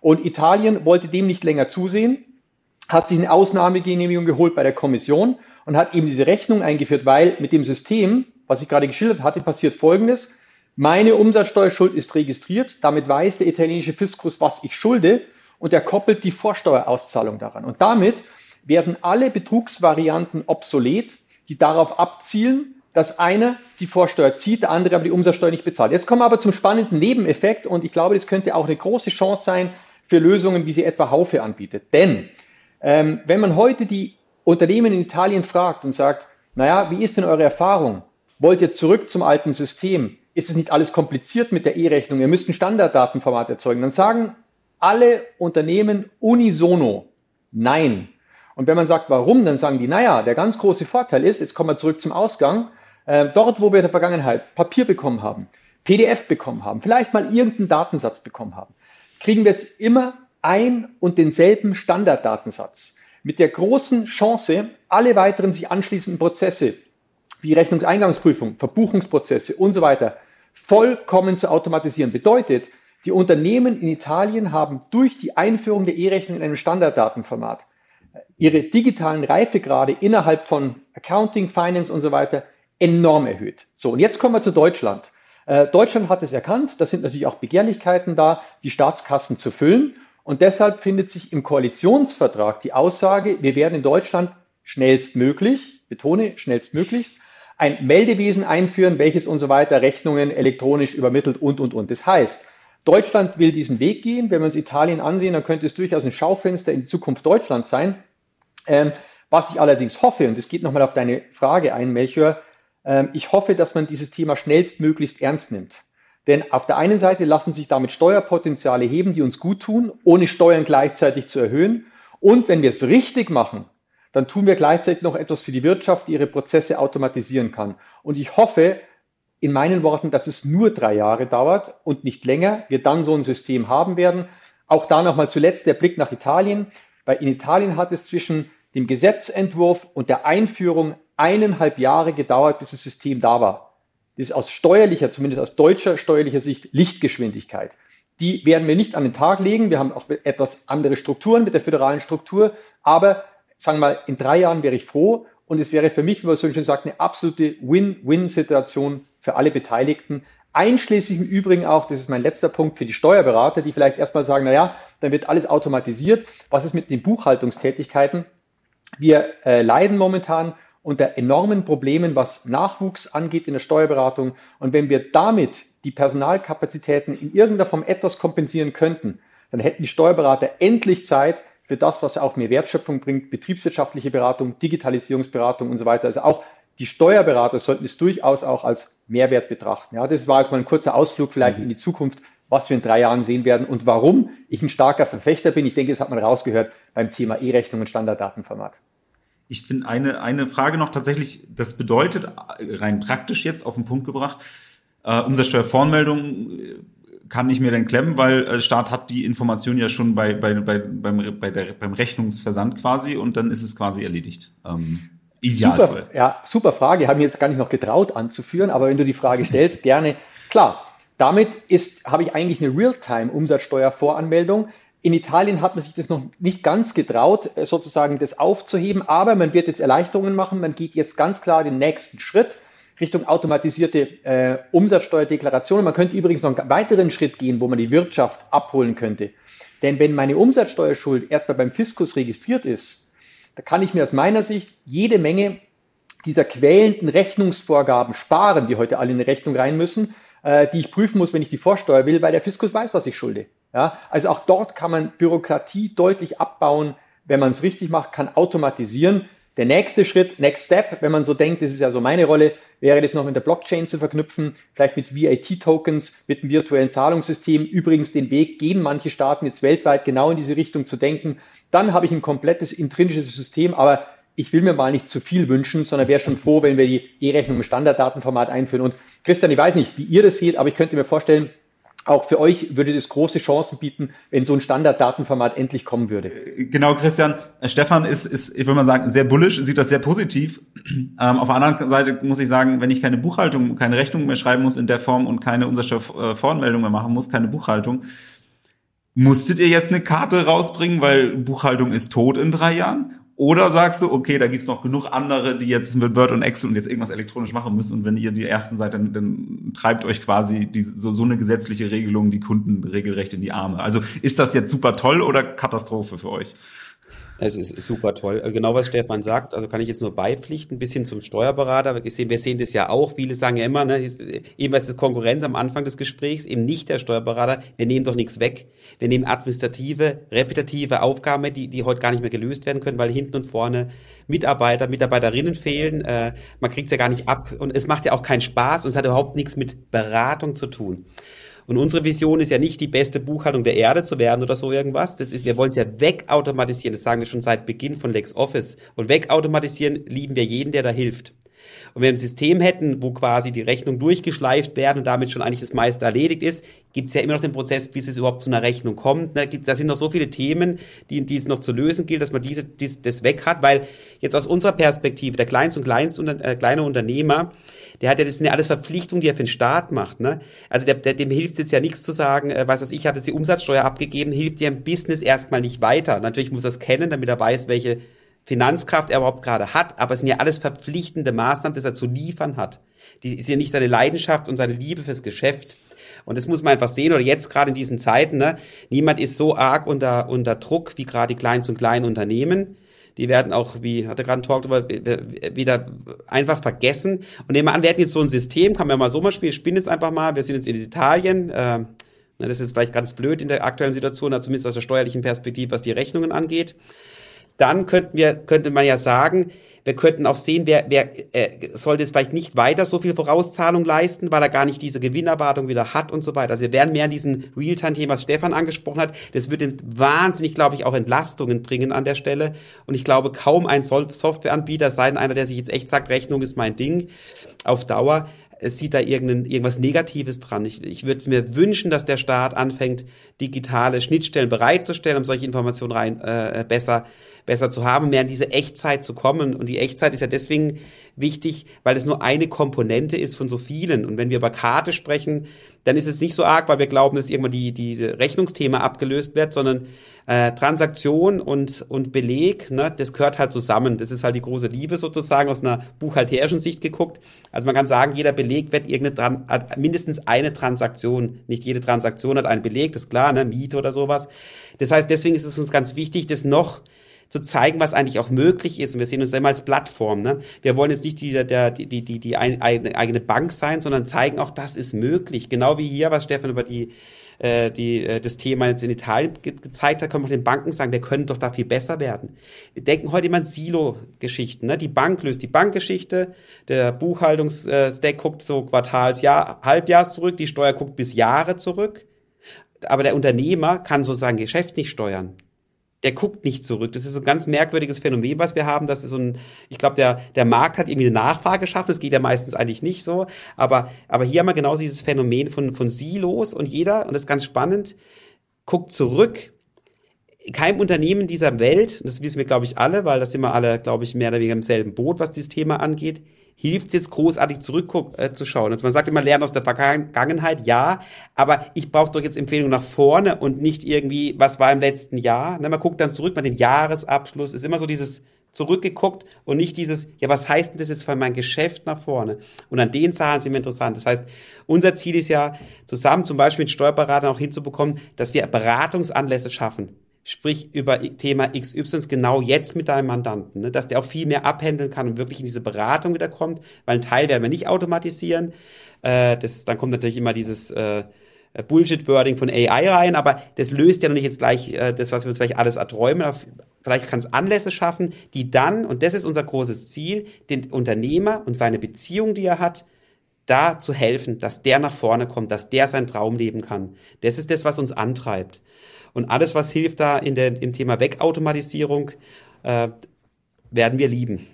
Und Italien wollte dem nicht länger zusehen, hat sich eine Ausnahmegenehmigung geholt bei der Kommission und hat eben diese Rechnung eingeführt, weil mit dem System, was ich gerade geschildert hatte, passiert Folgendes. Meine Umsatzsteuerschuld ist registriert, damit weiß der italienische Fiskus, was ich schulde und er koppelt die Vorsteuerauszahlung daran. Und damit werden alle Betrugsvarianten obsolet, die darauf abzielen, dass einer die Vorsteuer zieht, der andere aber die Umsatzsteuer nicht bezahlt. Jetzt kommen wir aber zum spannenden Nebeneffekt und ich glaube, das könnte auch eine große Chance sein, für Lösungen, wie sie etwa Haufe anbietet. Denn ähm, wenn man heute die Unternehmen in Italien fragt und sagt, naja, wie ist denn eure Erfahrung? Wollt ihr zurück zum alten System? Ist es nicht alles kompliziert mit der E-Rechnung? Ihr müsst ein Standarddatenformat erzeugen. Dann sagen alle Unternehmen unisono Nein. Und wenn man sagt, warum, dann sagen die, naja, der ganz große Vorteil ist, jetzt kommen wir zurück zum Ausgang, äh, dort, wo wir in der Vergangenheit Papier bekommen haben, PDF bekommen haben, vielleicht mal irgendeinen Datensatz bekommen haben, kriegen wir jetzt immer ein und denselben Standarddatensatz mit der großen Chance, alle weiteren sich anschließenden Prozesse wie Rechnungseingangsprüfung, Verbuchungsprozesse und so weiter vollkommen zu automatisieren. Bedeutet, die Unternehmen in Italien haben durch die Einführung der E-Rechnung in einem Standarddatenformat ihre digitalen Reifegrade innerhalb von Accounting, Finance und so weiter enorm erhöht. So, und jetzt kommen wir zu Deutschland. Äh, Deutschland hat es erkannt, da sind natürlich auch Begehrlichkeiten da, die Staatskassen zu füllen. Und deshalb findet sich im Koalitionsvertrag die Aussage, wir werden in Deutschland schnellstmöglich, betone schnellstmöglichst, ein Meldewesen einführen, welches und so weiter Rechnungen elektronisch übermittelt und, und, und. Das heißt, Deutschland will diesen Weg gehen. Wenn wir uns Italien ansehen, dann könnte es durchaus ein Schaufenster in die Zukunft Deutschlands sein. Ähm, was ich allerdings hoffe, und das geht nochmal auf deine Frage ein, Melchior, ich hoffe, dass man dieses Thema schnellstmöglichst ernst nimmt. Denn auf der einen Seite lassen sich damit Steuerpotenziale heben, die uns gut tun, ohne Steuern gleichzeitig zu erhöhen. Und wenn wir es richtig machen, dann tun wir gleichzeitig noch etwas für die Wirtschaft, die ihre Prozesse automatisieren kann. Und ich hoffe, in meinen Worten, dass es nur drei Jahre dauert und nicht länger, wir dann so ein System haben werden. Auch da nochmal zuletzt der Blick nach Italien, weil in Italien hat es zwischen dem Gesetzentwurf und der Einführung eineinhalb Jahre gedauert, bis das System da war. Das ist aus steuerlicher, zumindest aus deutscher steuerlicher Sicht, Lichtgeschwindigkeit. Die werden wir nicht an den Tag legen. Wir haben auch etwas andere Strukturen mit der föderalen Struktur. Aber sagen wir mal, in drei Jahren wäre ich froh. Und es wäre für mich, wie man so schön sagt, eine absolute Win-Win-Situation für alle Beteiligten. Einschließlich im Übrigen auch, das ist mein letzter Punkt für die Steuerberater, die vielleicht erstmal sagen, na ja, dann wird alles automatisiert. Was ist mit den Buchhaltungstätigkeiten? Wir äh, leiden momentan unter enormen Problemen, was Nachwuchs angeht in der Steuerberatung. Und wenn wir damit die Personalkapazitäten in irgendeiner Form etwas kompensieren könnten, dann hätten die Steuerberater endlich Zeit für das, was auch mehr Wertschöpfung bringt, betriebswirtschaftliche Beratung, Digitalisierungsberatung und so weiter. Also auch die Steuerberater sollten es durchaus auch als Mehrwert betrachten. Ja, das war jetzt mal ein kurzer Ausflug vielleicht mhm. in die Zukunft, was wir in drei Jahren sehen werden und warum ich ein starker Verfechter bin. Ich denke, das hat man rausgehört beim Thema E-Rechnung und Standarddatenformat. Ich finde eine, eine Frage noch tatsächlich, das bedeutet rein praktisch jetzt auf den Punkt gebracht, äh, Umsatzsteuervoranmeldung äh, kann ich mir denn klemmen, weil äh, Staat hat die Information ja schon bei, bei, bei, beim, bei der, beim Rechnungsversand quasi und dann ist es quasi erledigt. Ähm, Idealfall. Super, ja, super Frage. Habe ich jetzt gar nicht noch getraut anzuführen, aber wenn du die Frage stellst, [LAUGHS] gerne. Klar, damit ist, habe ich eigentlich eine Realtime-Umsatzsteuervoranmeldung. In Italien hat man sich das noch nicht ganz getraut, äh, sozusagen das aufzuheben, aber man wird jetzt Erleichterungen machen. Man geht jetzt ganz klar den nächsten Schritt Richtung automatisierte äh, Umsatzsteuerdeklaration. Man könnte übrigens noch einen weiteren Schritt gehen, wo man die Wirtschaft abholen könnte. Denn wenn meine Umsatzsteuerschuld erstmal beim Fiskus registriert ist, da kann ich mir aus meiner Sicht jede Menge dieser quälenden Rechnungsvorgaben sparen, die heute alle in eine Rechnung rein müssen, äh, die ich prüfen muss, wenn ich die Vorsteuer will, weil der Fiskus weiß, was ich schulde. Ja, also auch dort kann man Bürokratie deutlich abbauen, wenn man es richtig macht, kann automatisieren. Der nächste Schritt, Next Step, wenn man so denkt, das ist ja so meine Rolle, wäre das noch mit der Blockchain zu verknüpfen, vielleicht mit VAT-Tokens, mit einem virtuellen Zahlungssystem. Übrigens den Weg gehen manche Staaten jetzt weltweit genau in diese Richtung zu denken. Dann habe ich ein komplettes intrinsisches System, aber ich will mir mal nicht zu viel wünschen, sondern wäre schon froh, wenn wir die E-Rechnung im Standarddatenformat einführen. Und Christian, ich weiß nicht, wie ihr das seht, aber ich könnte mir vorstellen, auch für euch würde das große Chancen bieten, wenn so ein Standarddatenformat endlich kommen würde. Äh, genau, Christian. Äh, Stefan ist, ist ich würde mal sagen, sehr bullisch, sieht das sehr positiv. [CLEARS THROAT] Ähm, auf der anderen Seite muss ich sagen, wenn ich keine Buchhaltung, keine Rechnung mehr schreiben muss in der Form und keine Umsatzsteuervoranmeldung mehr machen muss, keine Buchhaltung, musstet ihr jetzt eine Karte rausbringen, weil Buchhaltung ist tot in drei Jahren? Oder sagst du, okay, da gibt's noch genug andere, die jetzt mit Word und Excel und jetzt irgendwas elektronisch machen müssen und wenn ihr die ersten seid, dann, dann treibt euch quasi die, so, so eine gesetzliche Regelung die Kunden regelrecht in die Arme. Also ist das jetzt super toll oder Katastrophe für euch? Es ist super toll. Äh, genau was Stefan sagt, also kann ich jetzt nur beipflichten, bis hin zum Steuerberater. Wir sehen, wir sehen das ja auch. Viele sagen ja immer, ne, eben was ist Konkurrenz am Anfang des Gesprächs, eben nicht der Steuerberater. Wir nehmen doch nichts weg. Wir nehmen administrative, repetitive Aufgaben, die, die heute gar nicht mehr gelöst werden können, weil hinten und vorne Mitarbeiter, Mitarbeiterinnen fehlen. Äh, man kriegt es ja gar nicht ab und es macht ja auch keinen Spaß und es hat überhaupt nichts mit Beratung zu tun. Und unsere Vision ist ja nicht die beste Buchhaltung der Erde zu werden oder so irgendwas. Das ist, wir wollen es ja wegautomatisieren. Das sagen wir schon seit Beginn von LexOffice. Und wegautomatisieren lieben wir jeden, der da hilft. Und wenn wir ein System hätten, wo quasi die Rechnung durchgeschleift werden und damit schon eigentlich das meiste erledigt ist, gibt es ja immer noch den Prozess, bis es überhaupt zu einer Rechnung kommt. Da, sind noch so viele Themen, die, die es noch zu lösen gilt, dass man diese, dies, das weg hat, weil jetzt aus unserer Perspektive, der Kleinst- und Kleinst äh, kleine Unternehmer, der hat ja, das sind ja alles Verpflichtungen, die er für den Staat macht. Ne? Also der, der, dem hilft jetzt ja nichts zu sagen, äh, weiß was ich, habe jetzt die Umsatzsteuer abgegeben, hilft dir im Business erstmal nicht weiter. Natürlich muss er es kennen, damit er weiß, welche Finanzkraft er überhaupt gerade hat, aber es sind ja alles verpflichtende Maßnahmen, die er zu liefern hat. Die ist ja nicht seine Leidenschaft und seine Liebe fürs Geschäft. Und das muss man einfach sehen, oder jetzt gerade in diesen Zeiten, ne? niemand ist so arg unter, unter Druck wie gerade die Kleinst- und kleinen Unternehmen. Die werden auch, wie hat er gerade Talk darüber, wieder einfach vergessen. Und nehmen wir an, wir hätten jetzt so ein System, kann man ja mal so mal spielen, spinnen jetzt einfach mal, wir sind jetzt in Italien, äh, das ist jetzt vielleicht ganz blöd in der aktuellen Situation, zumindest aus der steuerlichen Perspektive, was die Rechnungen angeht dann könnten wir, könnte man ja sagen, wir könnten auch sehen, wer, wer äh, sollte es vielleicht nicht weiter so viel Vorauszahlung leisten, weil er gar nicht diese Gewinnerwartung wieder hat und so weiter. Also wir werden mehr an diesen Realtime-Thema, was Stefan angesprochen hat. Das würde wahnsinnig, glaube ich, auch Entlastungen bringen an der Stelle. Und ich glaube, kaum ein Softwareanbieter, sei einer, der sich jetzt echt sagt, Rechnung ist mein Ding, auf Dauer, es sieht da irgendein, irgendwas Negatives dran. Ich, ich würde mir wünschen, dass der Staat anfängt, digitale Schnittstellen bereitzustellen, um solche Informationen rein äh, besser besser zu haben, mehr in diese Echtzeit zu kommen. Und die Echtzeit ist ja deswegen wichtig, weil es nur eine Komponente ist von so vielen. Und wenn wir über Karte sprechen, dann ist es nicht so arg, weil wir glauben, dass irgendwann die, diese Rechnungsthema abgelöst wird, sondern äh, Transaktion und, und Beleg, ne, das gehört halt zusammen. Das ist halt die große Liebe sozusagen aus einer buchhalterischen Sicht geguckt. Also man kann sagen, jeder Beleg wird irgendeine, hat mindestens eine Transaktion. Nicht jede Transaktion hat einen Beleg, das ist klar, ne, Miete oder sowas. Das heißt, deswegen ist es uns ganz wichtig, das noch zu zeigen, was eigentlich auch möglich ist. Und wir sehen uns immer als Plattform. Ne? Wir wollen jetzt nicht die, der, die, die, die, die eigene Bank sein, sondern zeigen auch, das ist möglich. Genau wie hier, was Stefan über die äh, die, äh, das Thema jetzt in Italien ge gezeigt hat, können wir den Banken sagen, wir können doch da viel besser werden. Wir denken heute immer an Silo-Geschichten. Ne? Die Bank löst die Bankgeschichte, der Buchhaltungsstack guckt so Quartals, Jahr, Halbjahrs zurück, die Steuer guckt bis Jahre zurück. Aber der Unternehmer kann so sein Geschäft nicht steuern der guckt nicht zurück. Das ist so ein ganz merkwürdiges Phänomen, was wir haben. Das ist so ein, ich glaube, der, der Markt hat irgendwie eine Nachfrage geschaffen. Das geht ja meistens eigentlich nicht so. Aber, aber hier haben wir genau dieses Phänomen von, von Silos und jeder, und das ist ganz spannend, guckt zurück. Kein Unternehmen dieser Welt, das wissen wir, glaube ich, alle, weil das sind wir alle, glaube ich, mehr oder weniger im selben Boot, was dieses Thema angeht, hilft es jetzt großartig zurückzuschauen. Äh, also man sagt immer, lernen aus der Vergangenheit, ja, aber ich brauche doch jetzt Empfehlungen nach vorne und nicht irgendwie, was war im letzten Jahr. Ne, man guckt dann zurück, mal den Jahresabschluss, ist immer so dieses zurückgeguckt und nicht dieses, ja, was heißt denn das jetzt für mein Geschäft nach vorne? Und an den Zahlen sind wir interessant. Das heißt, unser Ziel ist ja, zusammen zum Beispiel mit Steuerberatern auch hinzubekommen, dass wir Beratungsanlässe schaffen sprich über Thema XY genau jetzt mit deinem Mandanten, ne, dass der auch viel mehr abhändeln kann und wirklich in diese Beratung wieder kommt, weil ein Teil werden wir nicht automatisieren. Äh, das, dann kommt natürlich immer dieses äh, Bullshit-Wording von AI rein, aber das löst ja noch nicht jetzt gleich äh, das, was wir uns vielleicht alles erträumen. Vielleicht kann es Anlässe schaffen, die dann, und das ist unser großes Ziel, den Unternehmer und seine Beziehung, die er hat, da zu helfen, dass der nach vorne kommt, dass der seinen Traum leben kann. Das ist das, was uns antreibt. Und alles, was hilft da in der, im Thema Wegautomatisierung, äh, werden wir lieben.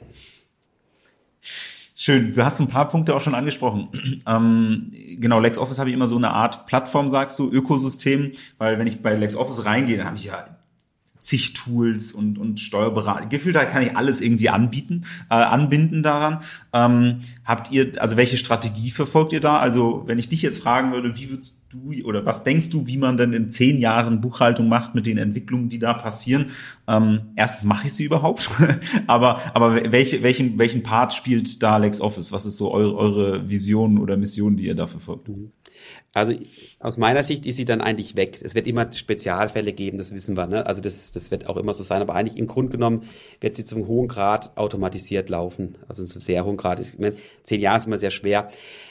Schön, du hast ein paar Punkte auch schon angesprochen. [CLEARS THROAT] Ähm, genau, LexOffice habe ich immer so eine Art Plattform, sagst du, Ökosystem, weil wenn ich bei LexOffice reingehe, dann habe ich ja zig Tools und, und Steuerberater. Gefühlt da kann ich alles irgendwie anbieten, äh, anbinden daran. Ähm, habt ihr, also welche Strategie verfolgt ihr da? Also wenn ich dich jetzt fragen würde, wie würdest du oder was denkst du, wie man denn in zehn Jahren Buchhaltung macht mit den Entwicklungen, die da passieren? Ähm, erstens mache ich sie überhaupt, [LAUGHS] aber aber welche, welchen welchen Part spielt da LexOffice? Was ist so eure, eure Vision oder Mission, die ihr da verfolgt? Also aus meiner Sicht ist sie dann eigentlich weg. Es wird immer Spezialfälle geben, das wissen wir. Ne? Also das, das wird auch immer so sein. Aber eigentlich im Grunde genommen wird sie zum hohen Grad automatisiert laufen. Also zum sehr hohen Grad. Ich meine, zehn Jahre ist immer sehr schwer.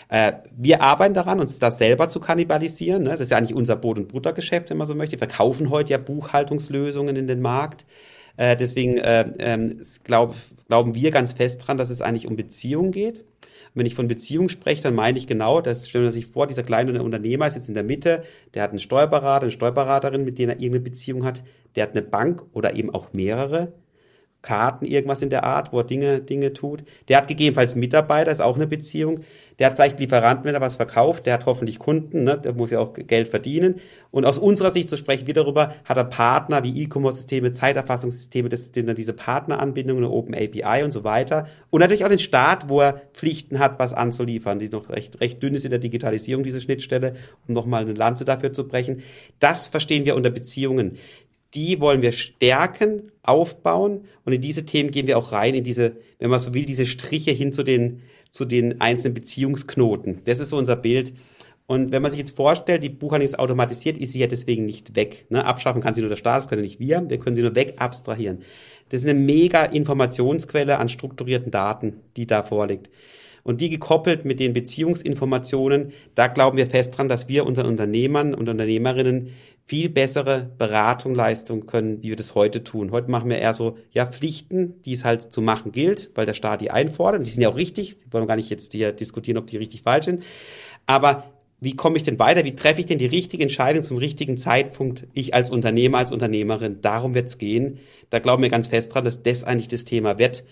Äh, wir arbeiten daran, uns das selber zu kannibalisieren. Ne? Das ist ja eigentlich unser Brot- und Buttergeschäft, wenn man so möchte. Wir verkaufen heute ja Buchhaltungslösungen in den Markt. Äh, deswegen äh, äh, glaub, glauben wir ganz fest dran, dass es eigentlich um Beziehungen geht. Wenn ich von Beziehung spreche, dann meine ich genau, das stellen wir sich vor, dieser kleine Unternehmer ist jetzt in der Mitte, der hat einen Steuerberater, eine Steuerberaterin, mit denen er irgendeine Beziehung hat, der hat eine Bank oder eben auch mehrere, Karten, irgendwas in der Art, wo er Dinge, Dinge tut. Der hat gegebenenfalls Mitarbeiter, ist auch eine Beziehung. Der hat vielleicht Lieferanten, wenn er was verkauft. Der hat hoffentlich Kunden, ne? der muss ja auch Geld verdienen. Und aus unserer Sicht, so sprechen wir darüber, hat er Partner wie E-Commerce-Systeme, Zeiterfassungssysteme, das sind dann diese Partneranbindungen, Open API und so weiter. Und natürlich auch den Staat, wo er Pflichten hat, was anzuliefern, die noch recht, recht dünn ist in der Digitalisierung, diese Schnittstelle, um nochmal eine Lanze dafür zu brechen. Das verstehen wir unter Beziehungen die wollen wir stärken, aufbauen und in diese Themen gehen wir auch rein, in diese, wenn man so will, diese Striche hin zu den, zu den einzelnen Beziehungsknoten. Das ist so unser Bild. Und wenn man sich jetzt vorstellt, die Buchhaltung ist automatisiert, ist sie ja deswegen nicht weg. Ne? Abschaffen kann sie nur der Staat, das können nicht wir, wir können sie nur weg abstrahieren. Das ist eine mega Informationsquelle an strukturierten Daten, die da vorliegt. Und die gekoppelt mit den Beziehungsinformationen, da glauben wir fest dran, dass wir unseren Unternehmern und Unternehmerinnen viel bessere Beratung leisten können, wie wir das heute tun. Heute machen wir eher so, ja, Pflichten, die es halt zu machen gilt, weil der Staat die einfordert. Die sind ja auch richtig. Die wollen gar nicht jetzt hier diskutieren, ob die richtig falsch sind. Aber wie komme ich denn weiter? Wie treffe ich denn die richtige Entscheidung zum richtigen Zeitpunkt? Ich als Unternehmer, als Unternehmerin. Darum wird es gehen. Da glauben wir ganz fest dran, dass das eigentlich das Thema wird.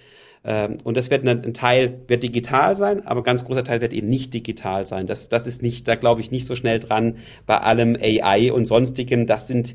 Ähm, und das wird ein, Teil wird digital sein, aber ein ganz großer Teil wird eben nicht digital sein. Das, das ist nicht, da glaube ich nicht so schnell dran bei allem AI und sonstigem. Das sind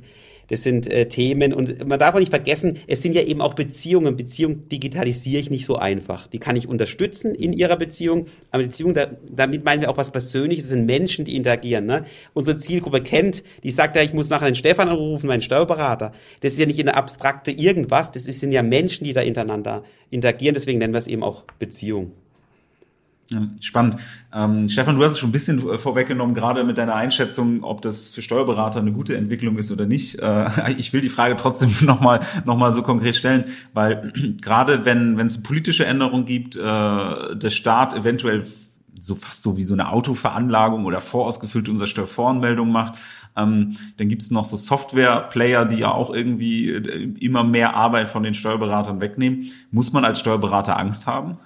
das sind äh, Themen und man darf auch nicht vergessen, es sind ja eben auch Beziehungen. Beziehungen digitalisiere ich nicht so einfach. Die kann ich unterstützen in ihrer Beziehung, aber Beziehung, da, damit meinen wir auch was Persönliches, das sind Menschen, die interagieren. Ne? Unsere Zielgruppe kennt, die sagt ja, ich muss nachher den Stefan anrufen, meinen Steuerberater. Das ist ja nicht eine abstrakte irgendwas, das sind ja Menschen, die da untereinander interagieren, deswegen nennen wir es eben auch Beziehung. Spannend. Ähm, Stefan, du hast es schon ein bisschen vorweggenommen, gerade mit deiner Einschätzung, ob das für Steuerberater eine gute Entwicklung ist oder nicht. Äh, [LAUGHS] ich will die Frage trotzdem [LAUGHS] nochmal noch mal so konkret stellen, weil [CLEARS THROAT] gerade wenn wenn es politische Änderungen gibt, äh, der Staat eventuell so fast so wie so eine Autoveranlagung oder vorausgefüllte Umsatzsteuervoranmeldung macht, ähm, dann gibt es noch so Software-Player, die ja auch irgendwie äh, immer mehr Arbeit von den Steuerberatern wegnehmen. Muss man als Steuerberater Angst haben?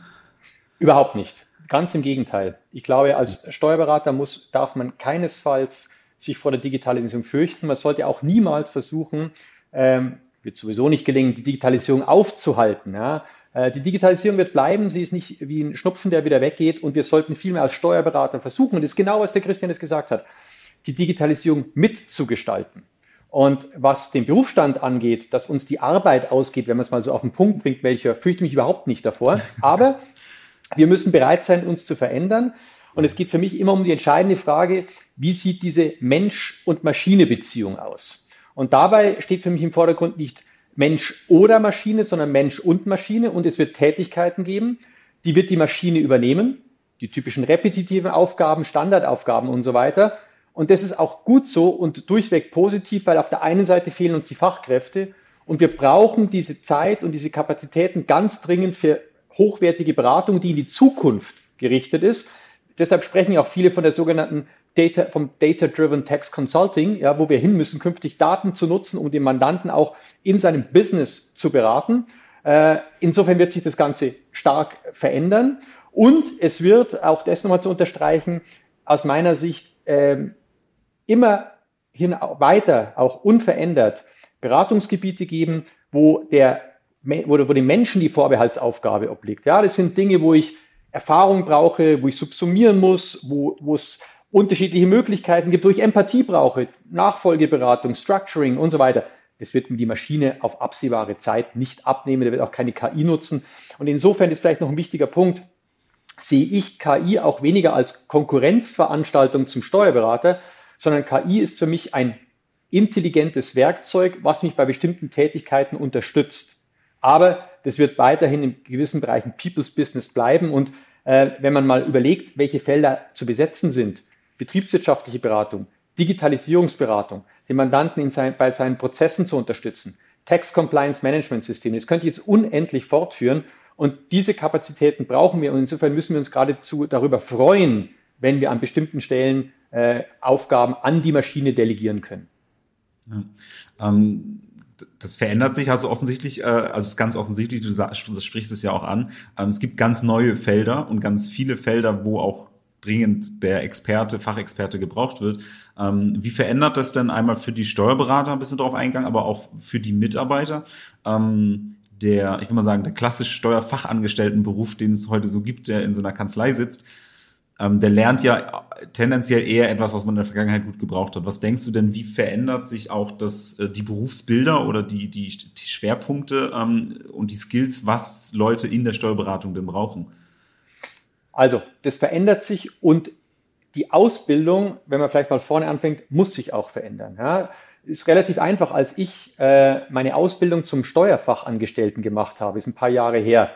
Überhaupt nicht. Ganz im Gegenteil. Ich glaube, als Steuerberater muss, darf man keinesfalls sich vor der Digitalisierung fürchten. Man sollte auch niemals versuchen, ähm, wird sowieso nicht gelingen, die Digitalisierung aufzuhalten. Ja. Äh, die Digitalisierung wird bleiben, sie ist nicht wie ein Schnupfen, der wieder weggeht und wir sollten vielmehr als Steuerberater versuchen, und das ist genau, was der Christian jetzt gesagt hat, die Digitalisierung mitzugestalten. Und was den Berufsstand angeht, dass uns die Arbeit ausgeht, wenn man es mal so auf den Punkt bringt, welcher fürchte mich überhaupt nicht davor. [LAUGHS] Aber wir müssen bereit sein, uns zu verändern. Und es geht für mich immer um die entscheidende Frage, wie sieht diese Mensch- und Maschine-Beziehung aus? Und dabei steht für mich im Vordergrund nicht Mensch oder Maschine, sondern Mensch und Maschine. Und es wird Tätigkeiten geben, die wird die Maschine übernehmen, die typischen repetitiven Aufgaben, Standardaufgaben und so weiter. Und das ist auch gut so und durchweg positiv, weil auf der einen Seite fehlen uns die Fachkräfte und wir brauchen diese Zeit und diese Kapazitäten ganz dringend für hochwertige Beratung, die in die Zukunft gerichtet ist. Deshalb sprechen auch viele von der sogenannten Data, vom Data-Driven Tax Consulting, ja, wo wir hin müssen, künftig Daten zu nutzen, um den Mandanten auch in seinem Business zu beraten. Äh, insofern wird sich das Ganze stark verändern. Und es wird, auch das nochmal zu unterstreichen, aus meiner Sicht äh, immer hin weiter, auch unverändert, Beratungsgebiete geben, wo der wo, wo den Menschen die Vorbehaltsaufgabe obliegt. Ja, das sind Dinge, wo ich Erfahrung brauche, wo ich subsumieren muss, wo, wo es unterschiedliche Möglichkeiten gibt, wo ich Empathie brauche, Nachfolgeberatung, Structuring und so weiter. Das wird mir die Maschine auf absehbare Zeit nicht abnehmen. Der wird auch keine KI nutzen. Und insofern ist vielleicht noch ein wichtiger Punkt, sehe ich KI auch weniger als Konkurrenzveranstaltung zum Steuerberater, sondern KI ist für mich ein intelligentes Werkzeug, was mich bei bestimmten Tätigkeiten unterstützt. Aber das wird weiterhin in gewissen Bereichen People's Business bleiben. Und äh, wenn man mal überlegt, welche Felder zu besetzen sind, betriebswirtschaftliche Beratung, Digitalisierungsberatung, den Mandanten sein, bei seinen Prozessen zu unterstützen, Tax Compliance Management Systeme, das könnte ich jetzt unendlich fortführen. Und diese Kapazitäten brauchen wir. Und insofern müssen wir uns geradezu darüber freuen, wenn wir an bestimmten Stellen äh, Aufgaben an die Maschine delegieren können. Ja. Ähm das verändert sich also offensichtlich, äh, also es ist ganz offensichtlich, du, sprichst es ja auch an. Ähm, es gibt ganz neue Felder und ganz viele Felder, wo auch dringend der Experte, Fachexperte gebraucht wird. Ähm, wie verändert das denn einmal für die Steuerberater ein bisschen drauf eingegangen, aber auch für die Mitarbeiter? Ähm, der, ich will mal sagen, der klassische Steuerfachangestelltenberuf, den es heute so gibt, der in so einer Kanzlei sitzt, ähm, der lernt ja tendenziell eher etwas, was man in der Vergangenheit gut gebraucht hat. Was denkst du denn, wie verändert sich auch das, äh, die Berufsbilder oder die, die, die Schwerpunkte ähm, und die Skills, was Leute in der Steuerberatung denn brauchen? Also, das verändert sich und die Ausbildung, wenn man vielleicht mal vorne anfängt, muss sich auch verändern. Ja? Ist relativ einfach, als ich äh, meine Ausbildung zum Steuerfachangestellten gemacht habe, ist ein paar Jahre her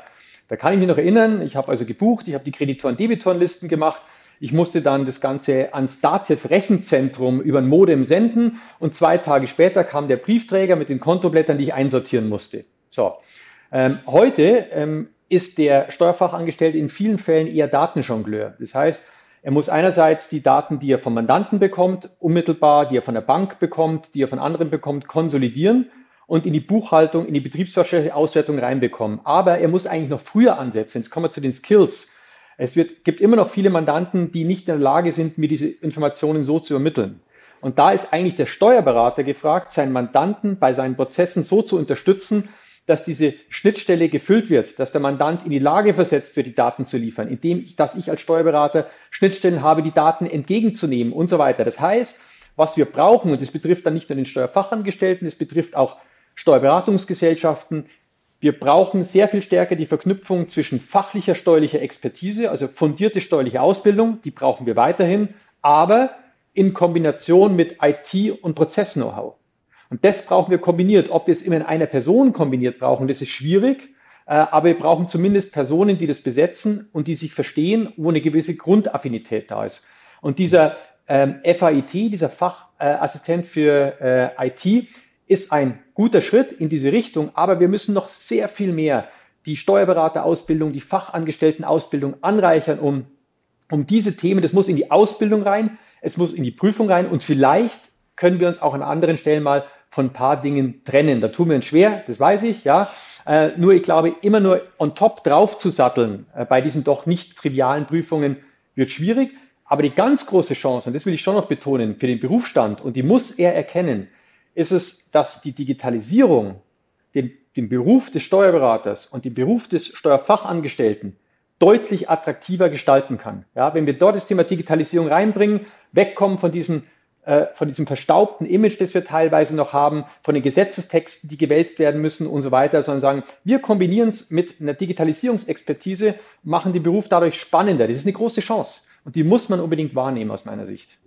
da kann ich mich noch erinnern, ich habe also gebucht, ich habe die Kreditoren-Debitorenlisten gemacht. Ich musste dann das Ganze ans Dativ-Rechenzentrum über ein Modem senden und zwei Tage später kam der Briefträger mit den Kontoblättern, die ich einsortieren musste. So. Ähm, heute ähm, ist der Steuerfachangestellte in vielen Fällen eher Datenjongleur. Das heißt, er muss einerseits die Daten, die er vom Mandanten bekommt, unmittelbar, die er von der Bank bekommt, die er von anderen bekommt, konsolidieren und in die Buchhaltung, in die betriebswirtschaftliche Auswertung reinbekommen. Aber er muss eigentlich noch früher ansetzen. Jetzt kommen wir zu den Skills. Es wird, gibt immer noch viele Mandanten, die nicht in der Lage sind, mir diese Informationen so zu ermitteln. Und da ist eigentlich der Steuerberater gefragt, seinen Mandanten bei seinen Prozessen so zu unterstützen, dass diese Schnittstelle gefüllt wird, dass der Mandant in die Lage versetzt wird, die Daten zu liefern, indem ich, dass ich als Steuerberater Schnittstellen habe, die Daten entgegenzunehmen und so weiter. Das heißt, was wir brauchen, und das betrifft dann nicht nur den Steuerfachangestellten, das betrifft auch Steuerberatungsgesellschaften, wir brauchen sehr viel stärker die Verknüpfung zwischen fachlicher steuerlicher Expertise, also fundierte steuerliche Ausbildung, die brauchen wir weiterhin, aber in Kombination mit IT und Prozess-Know-how. Und das brauchen wir kombiniert. Ob wir es immer in einer Person kombiniert brauchen, das ist schwierig. Äh, aber wir brauchen zumindest Personen, die das besetzen und die sich verstehen, wo eine gewisse Grundaffinität da ist. Und dieser ähm, FAIT, dieser Fachassistent für äh, IT, ist ein guter Schritt in diese Richtung, aber wir müssen noch sehr viel mehr die Steuerberaterausbildung, die Fachangestelltenausbildung anreichern, um, um diese Themen, das muss in die Ausbildung rein, es muss in die Prüfung rein und vielleicht können wir uns auch an anderen Stellen mal von ein paar Dingen trennen. Da tun wir uns schwer, das weiß ich, ja. Äh, nur ich glaube, immer nur on top drauf zu satteln äh, bei diesen doch nicht trivialen Prüfungen wird schwierig. Aber die ganz große Chance, und das will ich schon noch betonen, für den Berufsstand, und die muss er erkennen, ist es, dass die Digitalisierung den, den Beruf des Steuerberaters und den Beruf des Steuerfachangestellten deutlich attraktiver gestalten kann. Ja, wenn wir dort das Thema Digitalisierung reinbringen, wegkommen von diesen äh, von diesem verstaubten Image, das wir teilweise noch haben, von den Gesetzestexten, die gewälzt werden müssen und so weiter, sondern sagen, wir kombinieren es mit einer Digitalisierungsexpertise, machen den Beruf dadurch spannender. Das ist eine große Chance und die muss man unbedingt wahrnehmen aus meiner Sicht.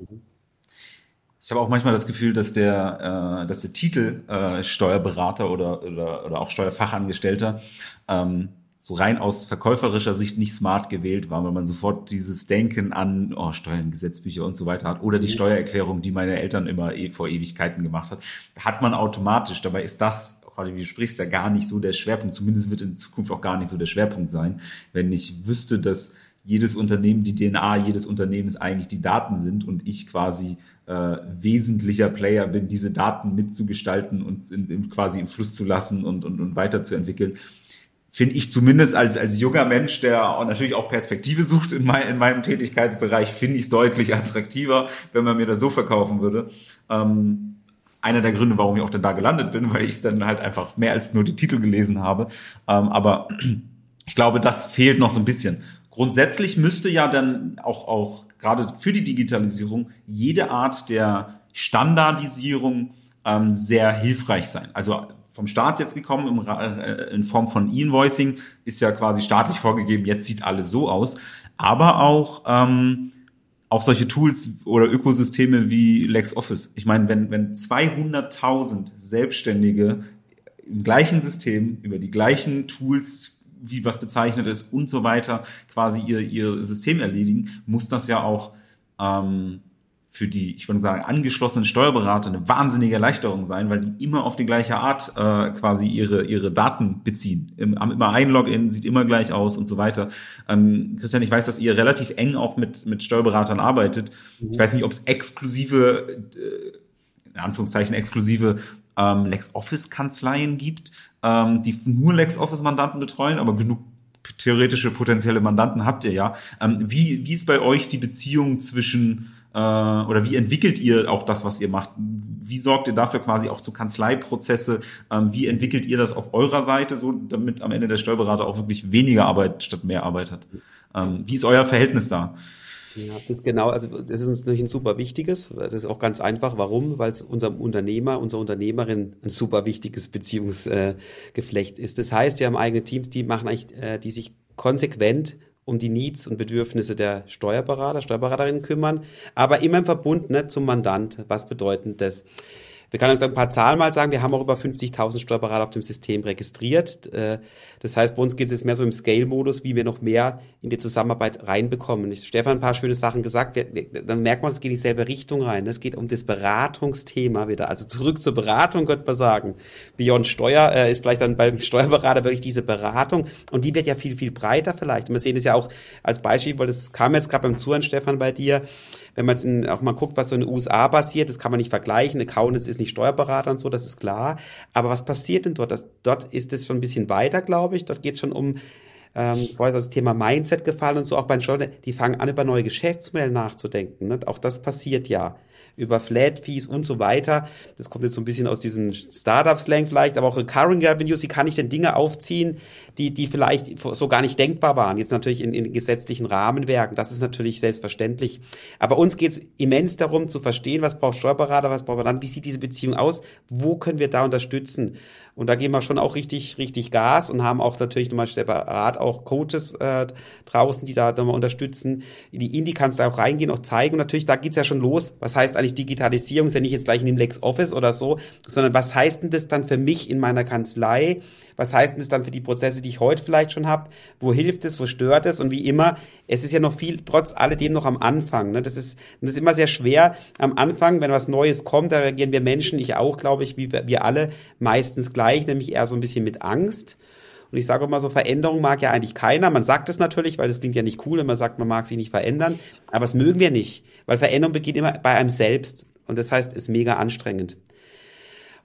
Ich habe auch manchmal das Gefühl, dass der, äh, dass der Titel äh, Steuerberater oder, oder, oder auch Steuerfachangestellter ähm, so rein aus verkäuferischer Sicht nicht smart gewählt war, weil man sofort dieses Denken an oh, Steuern, Gesetzbücher und so weiter hat oder die Steuererklärung, die meine Eltern immer eh vor Ewigkeiten gemacht hat, hat man automatisch. Dabei ist das, gerade wie du sprichst, ja gar nicht so der Schwerpunkt. Zumindest wird in Zukunft auch gar nicht so der Schwerpunkt sein, wenn ich wüsste, dass jedes Unternehmen, die DNA jedes Unternehmens eigentlich die Daten sind und ich quasi äh, wesentlicher Player bin, diese Daten mitzugestalten und in, in, quasi im Fluss zu lassen und, und, und weiterzuentwickeln finde ich zumindest als, als junger Mensch, der natürlich auch Perspektive sucht in, mein, in meinem Tätigkeitsbereich, finde ich es deutlich attraktiver, wenn man mir das so verkaufen würde. Ähm, einer der Gründe, warum ich auch dann da gelandet bin, weil ich es dann halt einfach mehr als nur die Titel gelesen habe. Ähm, aber ich glaube, das fehlt noch so ein bisschen. Grundsätzlich müsste ja dann auch, auch gerade für die Digitalisierung jede Art der Standardisierung ähm, sehr hilfreich sein. Also vom Staat jetzt gekommen im, äh, in Form von E-Invoicing, ist ja quasi staatlich vorgegeben, jetzt sieht alles so aus. Aber auch, ähm, auch solche Tools oder Ökosysteme wie LexOffice. Ich meine, wenn, wenn 200.000 Selbstständige im gleichen System über die gleichen Tools, wie was bezeichnet ist und so weiter, quasi ihr, ihr System erledigen, muss das ja auch ähm, für die, ich würde sagen, angeschlossenen Steuerberater eine wahnsinnige Erleichterung sein, weil die immer auf die gleiche Art äh, quasi ihre, ihre Daten beziehen. Im, haben immer ein Login, sieht immer gleich aus und so weiter. Ähm, Christian, ich weiß, dass ihr relativ eng auch mit, mit Steuerberatern arbeitet. Mhm. Ich weiß nicht, ob es exklusive, äh, in Anführungszeichen exklusive ähm, LexOffice-Kanzleien gibt, ähm, die nur LexOffice-Mandanten betreuen, aber genug theoretische potenzielle Mandanten habt ihr ja. Ähm, wie, wie ist bei euch die Beziehung zwischen äh, oder wie entwickelt ihr auch das, was ihr macht? Wie sorgt ihr dafür quasi auch zu Kanzleiprozesse? Ähm, wie entwickelt ihr das auf eurer Seite, so damit am Ende der Steuerberater auch wirklich weniger Arbeit statt mehr Arbeit hat? Ähm, wie ist euer Verhältnis da? Ja, das ist genau, also das ist natürlich ein super wichtiges. Das ist auch ganz einfach. Warum? Weil es unserem Unternehmer, unserer Unternehmerin ein super wichtiges Beziehungsgeflecht ist. Das heißt, wir haben eigene Teams, die machen eigentlich, äh, die sich konsequent um die Needs und Bedürfnisse der Steuerberater, Steuerberaterinnen kümmern, aber immer im Verbund ne, zum Mandant. Was bedeutet das? Wir können ein paar Zahlen mal sagen. Wir haben auch über 50.000 Steuerberater auf dem System registriert. Äh, das heißt, bei uns geht es jetzt mehr so im Scale-Modus, wie wir noch mehr in die Zusammenarbeit reinbekommen. Ich, Stefan ein paar schöne Sachen gesagt. Dann merkt man, es geht in dieselbe Richtung rein. Es geht um das Beratungsthema wieder. Also zurück zur Beratung, könnte man sagen. Beyond Steuer äh, ist vielleicht dann beim [LAUGHS] Steuerberater wirklich diese Beratung. Und die wird ja viel, viel breiter vielleicht. Und wir sehen das ja auch als Beispiel, weil das kam jetzt gerade beim Zuhören, Stefan, bei dir wenn man jetzt auch mal guckt, was so in den USA passiert, das kann man nicht vergleichen. Accountants ist nicht Steuerberater und so, das ist klar. Aber was passiert denn dort? Das, dort ist es schon ein bisschen weiter, glaube ich. Dort geht es schon um ähm, vorher das Thema Mindset gefallen und so auch bei den Steuern, die fangen an, über neue Geschäftsmodelle nachzudenken. Ne? Auch das passiert ja über Flat Fees und so weiter. Das kommt jetzt so ein bisschen aus diesem Startup-Slang vielleicht, aber auch Recurring Revenues, wie kann ich denn Dinge aufziehen, die, die vielleicht so gar nicht denkbar waren. Jetzt natürlich in, in gesetzlichen Rahmenwerken, das ist natürlich selbstverständlich. Aber uns geht es immens darum zu verstehen, was braucht Steuerberater, was braucht man dann, wie sieht diese Beziehung aus, wo können wir da unterstützen. Und da gehen wir schon auch richtig, richtig Gas und haben auch natürlich nochmal separat auch Coaches äh, draußen, die da nochmal unterstützen. Die Indie kannst du auch reingehen, auch zeigen. Und natürlich, da geht's ja schon los. Was heißt eigentlich Digitalisierung? Ist ja nicht jetzt gleich in dem Lex Office oder so, sondern was heißt denn das dann für mich in meiner Kanzlei? Was heißt denn das dann für die Prozesse, die ich heute vielleicht schon habe? Wo hilft es, wo stört es? Und wie immer, es ist ja noch viel, trotz alledem noch am Anfang. Ne? Das, ist, das ist immer sehr schwer am Anfang, wenn was Neues kommt, da reagieren wir Menschen, ich auch, glaube ich, wie wir alle, meistens gleich, nämlich eher so ein bisschen mit Angst. Und ich sage immer so, Veränderung mag ja eigentlich keiner. Man sagt es natürlich, weil das klingt ja nicht cool, wenn man sagt, man mag sich nicht verändern. Aber das mögen wir nicht, weil Veränderung beginnt immer bei einem selbst. Und das heißt, ist mega anstrengend.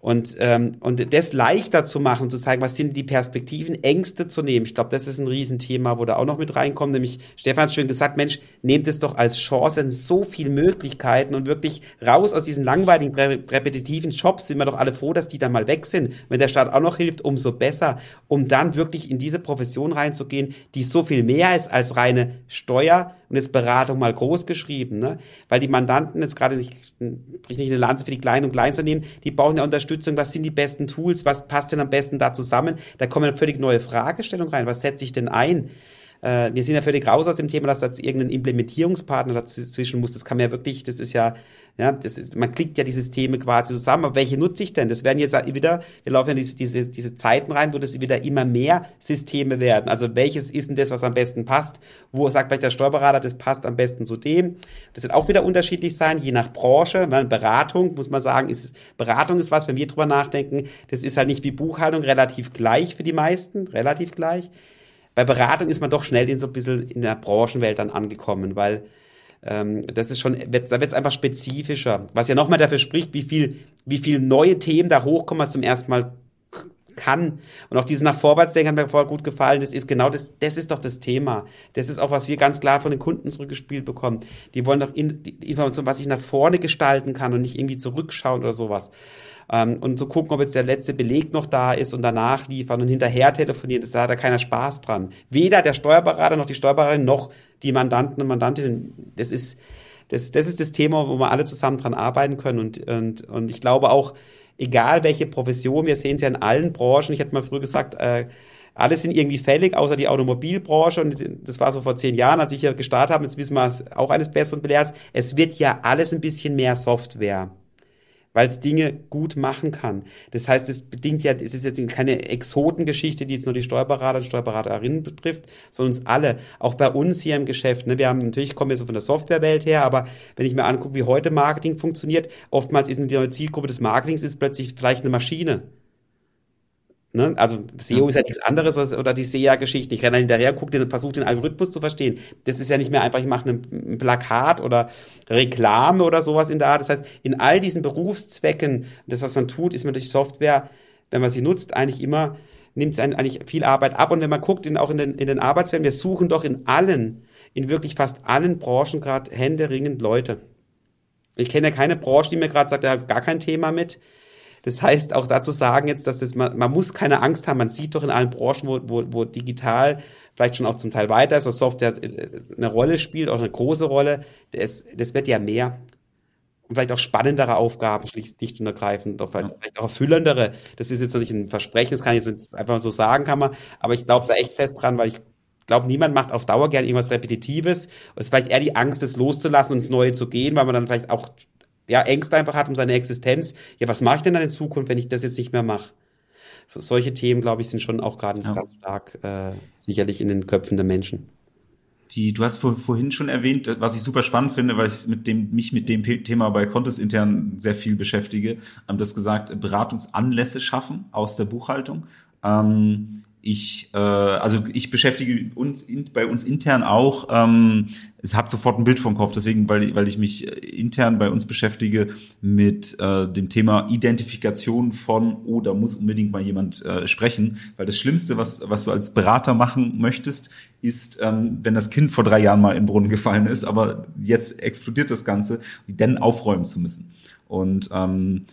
Und, ähm, und das leichter zu machen, zu zeigen, was sind die Perspektiven, Ängste zu nehmen. Ich glaube, das ist ein Riesenthema, wo da auch noch mit reinkommt. Nämlich, Stefan hat schön gesagt, Mensch, nehmt es doch als Chance, so viele Möglichkeiten und wirklich raus aus diesen langweiligen, repetitiven Jobs sind wir doch alle froh, dass die dann mal weg sind. Wenn der Staat auch noch hilft, umso besser, um dann wirklich in diese Profession reinzugehen, die so viel mehr ist als reine Steuer und jetzt Beratung mal groß geschrieben, ne? Weil die Mandanten jetzt gerade nicht, sprich nicht eine Lanze für die kleinen und Kleinunternehmen, die brauchen ja Unterstützung. Was sind die besten Tools? Was passt denn am besten da zusammen? Da kommen eine völlig neue Fragestellung rein. Was setze ich denn ein? Äh, wir sind ja völlig raus aus dem Thema, dass da irgendein Implementierungspartner dazwischen muss. Das kann man ja wirklich, das ist ja ja, das ist, man klickt ja die Systeme quasi zusammen, aber welche nutze ich denn? Das werden jetzt wieder, wir laufen ja diese, diese, diese Zeiten rein, wo das wieder immer mehr Systeme werden. Also welches ist denn das, was am besten passt? Wo sagt vielleicht der Steuerberater, das passt am besten zu dem? Das wird auch wieder unterschiedlich sein, je nach Branche. Beratung, muss man sagen, ist, Beratung ist was, wenn wir drüber nachdenken, das ist halt nicht wie Buchhaltung relativ gleich für die meisten, relativ gleich. Bei Beratung ist man doch schnell in so ein bisschen in der Branchenwelt dann angekommen, weil ähm, das ist schon, wird, da wird es einfach spezifischer. Was ja nochmal dafür spricht, wie viel, wie viel neue Themen da hochkommen, was zum ersten Mal kann. Und auch dieses nach Vorwärtsdenken hat mir vorher gut gefallen. Das ist genau das, das ist doch das Thema. Das ist auch, was wir ganz klar von den Kunden zurückgespielt bekommen. Die wollen doch in, die Information, was ich nach vorne gestalten kann und nicht irgendwie zurückschauen oder sowas. Ähm, und zu gucken, ob jetzt der letzte Beleg noch da ist und danach liefern und hinterher telefonieren, das, da hat da keiner Spaß dran. Weder der Steuerberater noch die Steuerberaterin noch die Mandanten und Mandantinnen, das ist, das, das ist das Thema, wo wir alle zusammen dran arbeiten können. Und, und, und ich glaube auch, egal welche Profession, wir sehen es ja in allen Branchen, ich hatte mal früher gesagt, äh, alle sind irgendwie fällig, außer die Automobilbranche. Und das war so vor zehn Jahren, als ich hier gestartet habe. Jetzt wissen wir auch eines Besseren belehrt. Es wird ja alles ein bisschen mehr Software weil es Dinge gut machen kann. Das heißt, es bedingt ja, es ist jetzt keine Exotengeschichte, die jetzt nur die Steuerberater und Steuerberaterinnen betrifft, sondern uns alle. Auch bei uns hier im Geschäft. Ne? Wir haben natürlich kommen wir so von der Softwarewelt her, aber wenn ich mir angucke, wie heute Marketing funktioniert, oftmals ist die Zielgruppe des Marketings ist plötzlich vielleicht eine Maschine. Ne? Also SEO ist ja nichts anderes als, oder die SEA-Geschichte. Ich renne hinterher, gucke den, versuche den Algorithmus zu verstehen. Das ist ja nicht mehr einfach, ich mache ein Plakat oder Reklame oder sowas in der Art. Das heißt, in all diesen Berufszwecken, das, was man tut, ist man durch Software, wenn man sie nutzt, eigentlich immer, nimmt es eigentlich viel Arbeit ab. Und wenn man guckt, in, auch in den, in den Arbeitswelten, wir suchen doch in allen, in wirklich fast allen Branchen gerade händeringend Leute. Ich kenne ja keine Branche, die mir gerade sagt, da gar kein Thema mit. Das heißt, auch dazu sagen jetzt, dass das, man, man muss keine Angst haben. Man sieht doch in allen Branchen, wo, wo, wo digital vielleicht schon auch zum Teil weiter ist, dass Software äh, eine Rolle spielt, auch eine große Rolle. Das, das wird ja mehr. Und vielleicht auch spannendere Aufgaben, schlicht und ergreifend, auch vielleicht, vielleicht auch erfüllendere. Das ist jetzt noch nicht ein Versprechen, das kann ich jetzt einfach so sagen, kann man. Aber ich glaube da echt fest dran, weil ich glaube, niemand macht auf Dauer gern irgendwas Repetitives. Es ist vielleicht eher die Angst, das loszulassen und ins Neue zu gehen, weil man dann vielleicht auch ja, Ängste einfach hat um seine Existenz. Ja, was mache ich denn dann in Zukunft, wenn ich das jetzt nicht mehr mache? So, solche Themen, glaube ich, sind schon auch gerade ja. ganz stark äh, sicherlich in den Köpfen der Menschen. Die, du hast vor, vorhin schon erwähnt, was ich super spannend finde, weil ich mit dem, mich mit dem Thema bei Contest intern sehr viel beschäftige, haben das gesagt, Beratungsanlässe schaffen aus der Buchhaltung. Ähm, ich, äh, also ich beschäftige uns in, bei uns intern auch, ähm, ich habe sofort ein Bild vom Kopf, deswegen, weil, weil ich mich äh, intern bei uns beschäftige mit äh, dem Thema Identifikation von, oh, da muss unbedingt mal jemand äh, sprechen, weil das Schlimmste, was, was du als Berater machen möchtest, ist, ähm, wenn das Kind vor drei Jahren mal den Brunnen gefallen ist, aber jetzt explodiert das Ganze, dann aufräumen zu müssen. Und ähm,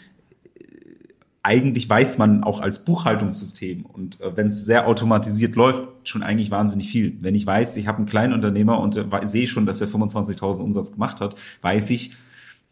eigentlich weiß man auch als Buchhaltungssystem und äh, wenn es sehr automatisiert läuft, schon eigentlich wahnsinnig viel. Wenn ich weiß, ich habe einen kleinen Unternehmer und äh, sehe schon, dass er 25.000 Umsatz gemacht hat, weiß ich,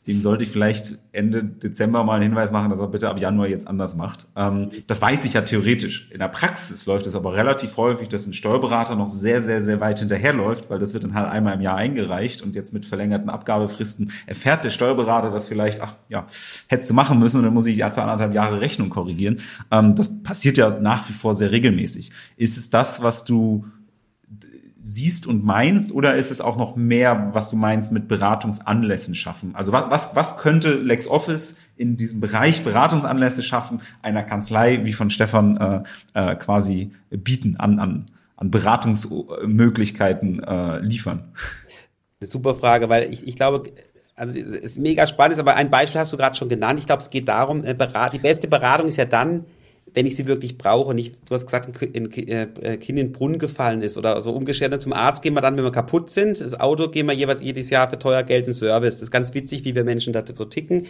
dem sollte ich vielleicht Ende Dezember mal einen Hinweis machen, dass er bitte ab Januar jetzt anders macht. Ähm, das weiß ich ja theoretisch. In der Praxis läuft es aber relativ häufig, dass ein Steuerberater noch sehr, sehr, sehr weit hinterherläuft, weil das wird dann halt einmal im Jahr eingereicht und jetzt mit verlängerten Abgabefristen erfährt der Steuerberater das vielleicht, ach ja, hättest du machen müssen und dann muss ich für anderthalb Jahre Rechnung korrigieren. Ähm, das passiert ja nach wie vor sehr regelmäßig. Ist es das, was du siehst und meinst, oder ist es auch noch mehr, was du meinst mit Beratungsanlässen schaffen? Also was, was, was könnte LexOffice in diesem Bereich Beratungsanlässe schaffen, einer Kanzlei wie von Stefan äh, äh, quasi bieten, an, an, an Beratungsmöglichkeiten äh, liefern? Eine super Frage, weil ich, ich glaube, also es ist mega spannend, aber ein Beispiel hast du gerade schon genannt. Ich glaube, es geht darum, äh, die beste Beratung ist ja dann, wenn ich sie wirklich brauche. Nicht, du hast gesagt, ein Kind in den Brunnen gefallen ist oder so umgekehrt zum Arzt gehen wir dann, wenn wir kaputt sind. Das Auto gehen wir jeweils jedes Jahr für teuer Geld in Service. Das ist ganz witzig, wie wir Menschen da so ticken.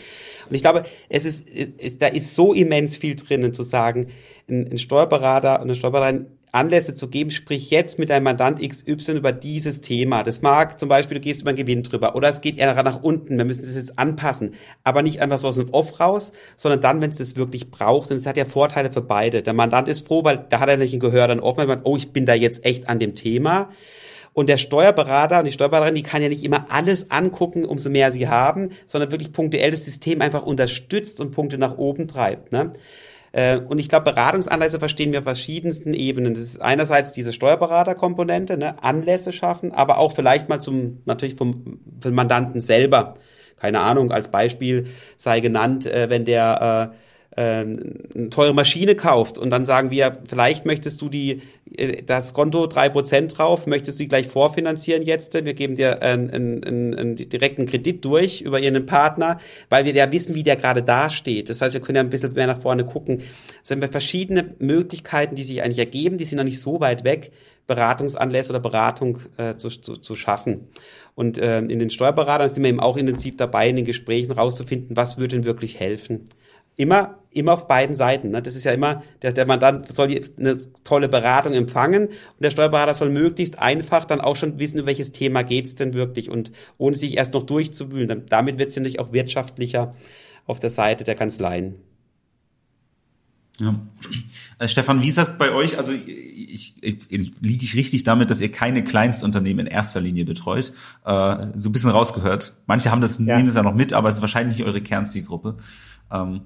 Und ich glaube, es ist, ist da ist so immens viel drinnen zu sagen, ein, ein Steuerberater und eine Steuerberaterin Anlässe zu geben, sprich jetzt mit deinem Mandant XY über dieses Thema. Das mag zum Beispiel, du gehst über einen Gewinn drüber oder es geht eher nach unten, wir müssen das jetzt anpassen, aber nicht einfach so aus dem Off raus, sondern dann, wenn es das wirklich braucht und es hat ja Vorteile für beide. Der Mandant ist froh, weil da hat er nicht ein Gehör dann offen, weil oh, ich bin da jetzt echt an dem Thema. Und der Steuerberater und die Steuerberaterin, die kann ja nicht immer alles angucken, umso mehr sie haben, sondern wirklich punktuell das System einfach unterstützt und Punkte nach oben treibt. Ne? Äh, und ich glaube, Beratungsanlässe verstehen wir auf verschiedensten Ebenen. Das ist einerseits diese Steuerberaterkomponente, ne, Anlässe schaffen, aber auch vielleicht mal zum, natürlich vom, vom Mandanten selber. Keine Ahnung, als Beispiel sei genannt, äh, wenn der äh, eine teure Maschine kauft und dann sagen wir, vielleicht möchtest du die äh, das Konto drei Prozent drauf, möchtest du die gleich vorfinanzieren jetzt? Wir geben dir einen, einen, einen direkten Kredit durch über ihren Partner, weil wir ja wissen, wie der gerade dasteht. Das heißt, wir können ja ein bisschen mehr nach vorne gucken. Es sind verschiedene Möglichkeiten, die sich eigentlich ergeben, die sind noch nicht so weit weg, Beratungsanlässe oder Beratung äh, zu, zu, zu schaffen. Und äh, in den Steuerberatern sind wir eben auch intensiv dabei, in den Gesprächen rauszufinden, was würde denn wirklich helfen immer, immer auf beiden Seiten. Ne? Das ist ja immer, der, der Mandant soll eine tolle Beratung empfangen und der Steuerberater soll möglichst einfach dann auch schon wissen, um welches Thema geht's denn wirklich und ohne sich erst noch durchzuwühlen. Dann, damit wird es natürlich auch wirtschaftlicher auf der Seite der Kanzleien. Ja. Äh, Stefan, wie ist das bei euch? Also ich, ich, liege ich richtig damit, dass ihr keine Kleinstunternehmen in erster Linie betreut? Äh, so ein bisschen rausgehört. Manche haben das, ja. nehmen das ja noch mit, aber es ist wahrscheinlich nicht eure Kernzielgruppe. Ähm,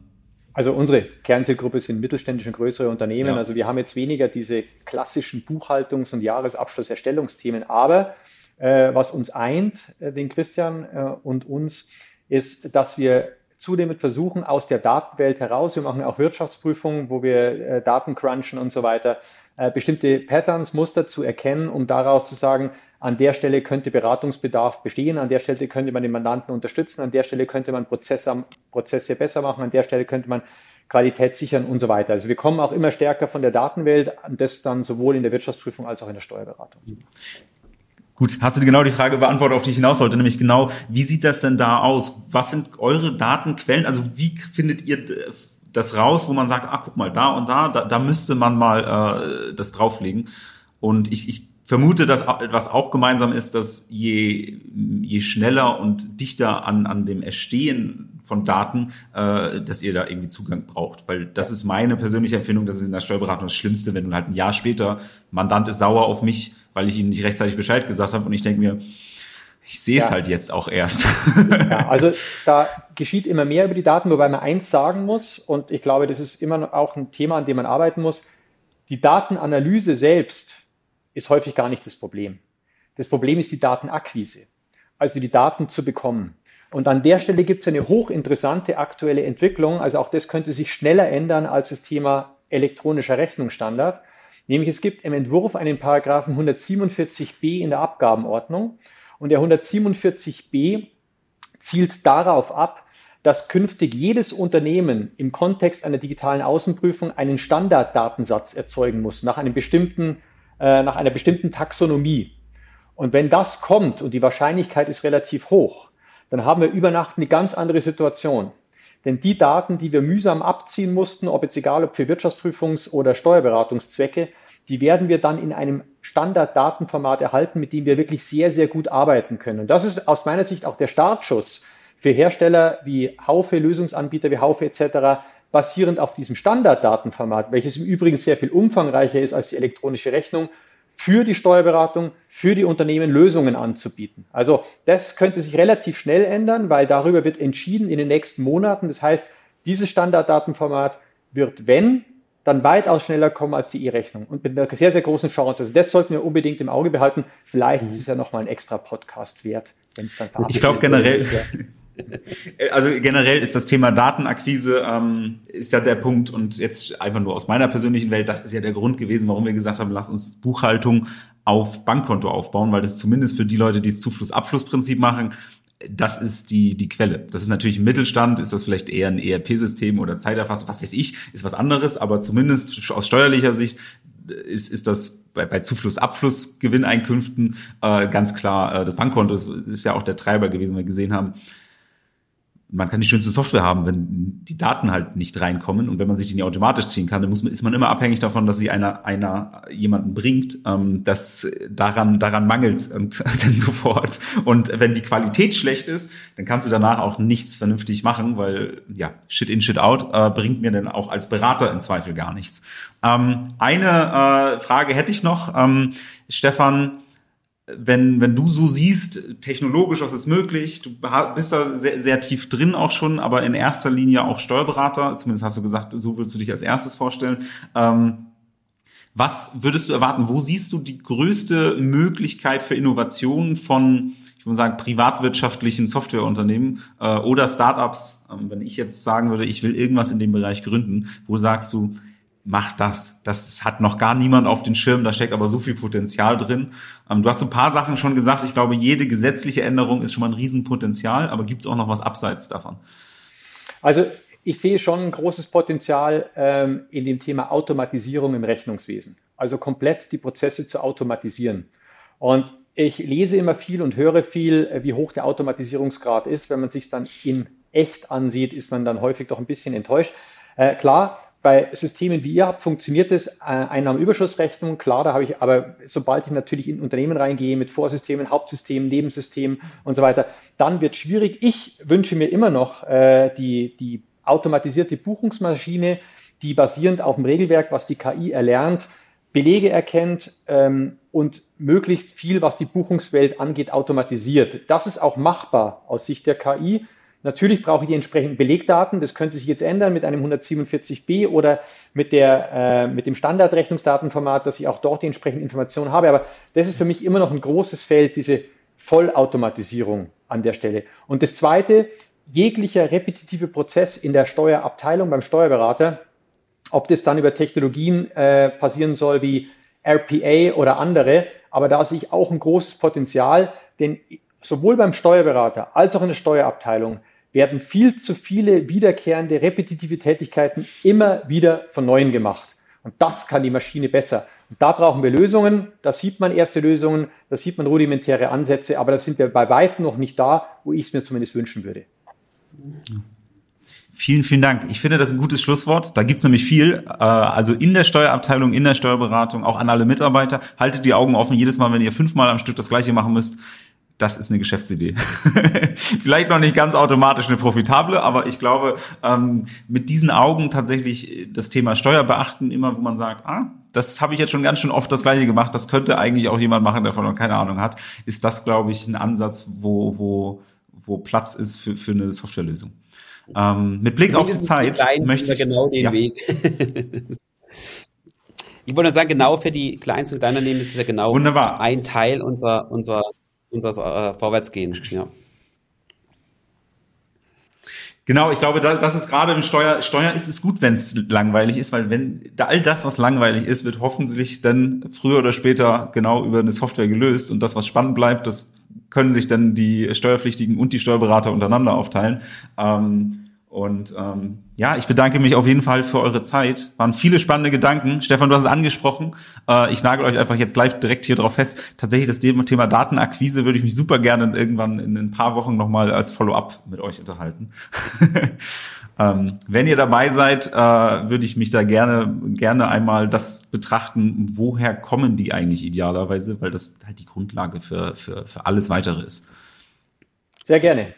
also unsere Kernzielgruppe sind mittelständische und größere Unternehmen. Ja. Also wir haben jetzt weniger diese klassischen Buchhaltungs- und Jahresabschlusserstellungsthemen. Aber äh, was uns eint, äh, den Christian äh, und uns, ist, dass wir zunehmend versuchen, aus der Datenwelt heraus, wir machen auch Wirtschaftsprüfungen, wo wir äh, Daten crunchen und so weiter, äh, bestimmte Patterns, Muster zu erkennen, um daraus zu sagen, an der Stelle könnte Beratungsbedarf bestehen, an der Stelle könnte man den Mandanten unterstützen, an der Stelle könnte man Prozesse, Prozesse besser machen, an der Stelle könnte man Qualität sichern und so weiter. Also wir kommen auch immer stärker von der Datenwelt, das dann sowohl in der Wirtschaftsprüfung als auch in der Steuerberatung. Gut, hast du genau die Frage beantwortet, auf die ich hinaus wollte, nämlich genau, wie sieht das denn da aus? Was sind eure Datenquellen? Also wie findet ihr das raus, wo man sagt, ah, guck mal, da und da, da, da müsste man mal äh, das drauflegen. Und ich, ich vermute, dass etwas auch gemeinsam ist, dass je, je schneller und dichter an, an dem Erstehen von Daten, äh, dass ihr da irgendwie Zugang braucht. Weil das ist meine persönliche Empfindung, das ist in der Steuerberatung das Schlimmste, wenn du halt ein Jahr später, Mandant ist sauer auf mich, weil ich ihm nicht rechtzeitig Bescheid gesagt habe und ich denke mir, Ich sehe es ja. halt jetzt auch erst. Ja, also da geschieht immer mehr über die Daten, wobei man eins sagen muss, und ich glaube, das ist immer auch ein Thema, an dem man arbeiten muss. Die Datenanalyse selbst ist häufig gar nicht das Problem. Das Problem ist die Datenakquise, also die Daten zu bekommen. Und an der Stelle gibt es eine hochinteressante aktuelle Entwicklung. Also auch das könnte sich schneller ändern als das Thema elektronischer Rechnungsstandard. Nämlich es gibt im Entwurf einen Paragraphen 147b in der Abgabenordnung. Und der 147b zielt darauf ab, dass künftig jedes Unternehmen im Kontext einer digitalen Außenprüfung einen Standarddatensatz erzeugen muss, nach, einem bestimmten, äh, nach einer bestimmten Taxonomie. Und wenn das kommt, und die Wahrscheinlichkeit ist relativ hoch, dann haben wir über Nacht eine ganz andere Situation. Denn die Daten, die wir mühsam abziehen mussten, ob jetzt egal ob für Wirtschaftsprüfungs- oder Steuerberatungszwecke, die werden wir dann in einem Standarddatenformat erhalten, mit dem wir wirklich sehr, sehr gut arbeiten können. Und das ist aus meiner Sicht auch der Startschuss für Hersteller wie Haufe, Lösungsanbieter wie Haufe etc., basierend auf diesem Standarddatenformat, welches im Übrigen sehr viel umfangreicher ist als die elektronische Rechnung, für die Steuerberatung, für die Unternehmen Lösungen anzubieten. Also das könnte sich relativ schnell ändern, weil darüber wird entschieden in den nächsten Monaten. Das heißt, dieses Standarddatenformat wird, wenn dann weitaus schneller kommen als die E-Rechnung und mit einer sehr, sehr großen Chance. Also das sollten wir unbedingt im Auge behalten. Vielleicht mhm. ist es ja nochmal ein extra Podcast wert, wenn es dann Ich glaube generell, also generell ist das Thema Datenakquise ähm, ist ja der Punkt und jetzt einfach nur aus meiner persönlichen Welt, das ist ja der Grund gewesen, warum wir gesagt haben, lass uns Buchhaltung auf Bankkonto aufbauen, weil das zumindest für die Leute, die das Zufluss-Abfluss-Prinzip machen, das ist die, die Quelle. Das ist natürlich im Mittelstand, ist das vielleicht eher ein ERP-System oder Zeiterfassung, was weiß ich, ist was anderes, aber zumindest aus steuerlicher Sicht ist, ist das bei, bei Zufluss, Abfluss, Gewinneinkünften äh, ganz klar, äh, das Bankkonto ist, ist ja auch der Treiber gewesen, wir gesehen haben, man kann die schönste Software haben, wenn die Daten halt nicht reinkommen und wenn man sich die nicht automatisch ziehen kann, dann muss man, ist man immer abhängig davon, dass sie einer, einer jemanden bringt. Ähm, das daran daran mangelt und [LAUGHS] dann sofort. Und wenn die Qualität schlecht ist, dann kannst du danach auch nichts vernünftig machen, weil ja Shit in Shit out äh, bringt mir dann auch als Berater im Zweifel gar nichts. Ähm, eine äh, Frage hätte ich noch, ähm, Stefan wenn, wenn du so siehst, technologisch, was ist möglich, du bist da sehr, sehr tief drin auch schon, aber in erster Linie auch Steuerberater, zumindest hast du gesagt, so willst du dich als erstes vorstellen. Ähm, was würdest du erwarten? Wo siehst du die größte Möglichkeit für Innovationen von, ich würde sagen, privatwirtschaftlichen Softwareunternehmen äh, oder Startups? Ähm, wenn ich jetzt sagen würde, ich will irgendwas in dem Bereich gründen, wo sagst du, mach das. Das hat noch gar niemand auf den Schirm, da steckt aber so viel Potenzial drin. Ähm, du hast ein paar Sachen schon gesagt. Ich glaube, jede gesetzliche Änderung ist schon mal ein Riesenpotenzial, aber gibt es auch noch was abseits davon? Also ich sehe schon ein großes Potenzial ähm, in dem Thema Automatisierung im Rechnungswesen. Also komplett die Prozesse zu automatisieren. Und ich lese immer viel und höre viel, äh, wie hoch der Automatisierungsgrad ist. Wenn man sich dann in echt ansieht, ist man dann häufig doch ein bisschen enttäuscht. Äh, klar, bei Systemen wie ihr habt, funktioniert es, äh, Einnahmenüberschussrechnung, klar, da habe ich, aber sobald ich natürlich in Unternehmen reingehe mit Vorsystemen, Hauptsystemen, Nebensystemen und so weiter, dann wird schwierig. Ich wünsche mir immer noch äh, die, die automatisierte Buchungsmaschine, die basierend auf dem Regelwerk, was die KI erlernt, Belege erkennt ähm, und möglichst viel, was die Buchungswelt angeht, automatisiert. Das ist auch machbar aus Sicht der KI. Natürlich brauche ich die entsprechenden Belegdaten. Das könnte sich jetzt ändern mit einem 147b oder mit, der, äh, mit dem Standardrechnungsdatenformat, dass ich auch dort die entsprechenden Informationen habe. Aber das ist für mich immer noch ein großes Feld, diese Vollautomatisierung an der Stelle. Und das Zweite, jeglicher repetitive Prozess in der Steuerabteilung beim Steuerberater, ob das dann über Technologien äh, passieren soll wie RPA oder andere, aber da sehe ich auch ein großes Potenzial, denn sowohl beim Steuerberater als auch in der Steuerabteilung werden viel zu viele wiederkehrende, repetitive Tätigkeiten immer wieder von neuem gemacht. Und das kann die Maschine besser. Und da brauchen wir Lösungen. Da sieht man erste Lösungen, da sieht man rudimentäre Ansätze, aber da sind wir bei weitem noch nicht da, wo ich es mir zumindest wünschen würde. Vielen, vielen Dank. Ich finde das ein gutes Schlusswort. Da gibt's nämlich viel. Äh, also in der Steuerabteilung, in der Steuerberatung, auch an alle Mitarbeiter. Haltet die Augen offen jedes Mal, wenn ihr fünfmal am Stück das Gleiche machen müsst das ist eine Geschäftsidee. [LAUGHS] Vielleicht noch nicht ganz automatisch eine profitable, aber ich glaube, ähm, mit diesen Augen tatsächlich das Thema Steuer beachten, immer wo man sagt, ah, das habe ich jetzt schon ganz schön oft das gleiche gemacht. Das könnte eigentlich auch jemand machen, der von noch keine Ahnung hat. Ist das, glaube ich, ein Ansatz, wo, wo, wo Platz ist für, für eine Softwarelösung. Ähm, mit Blick auf die Zeit möchte ich genau den ja. Weg. [LAUGHS] ich wollte sagen, genau für die Kleinst- und Kleinunternehmen ist es ja genau Wunderbar. ein Teil unserer, unserer, unseres äh, Vorwärtsgehen. Ja. Genau, ich glaube, da, das ist gerade im Steuer, Steuer ist es gut, wenn es langweilig ist, weil wenn all das, was langweilig ist, wird hoffentlich dann früher oder später genau über eine Software gelöst und das, was spannend bleibt, das können sich dann die Steuerpflichtigen und die Steuerberater untereinander aufteilen. Ähm, und ähm, ja, ich bedanke mich auf jeden Fall für eure Zeit. Waren viele spannende Gedanken. Stefan, du hast es angesprochen. Äh, ich nagel euch einfach jetzt gleich direkt hier drauf fest. Tatsächlich das Thema Datenakquise würde ich mich super gerne irgendwann in ein paar Wochen nochmal als Follow-up mit euch unterhalten. [LAUGHS] ähm, wenn ihr dabei seid, äh, würde ich mich da gerne, gerne einmal das betrachten, woher kommen die eigentlich idealerweise, weil das halt die Grundlage für, für, für alles weitere ist. Sehr gerne.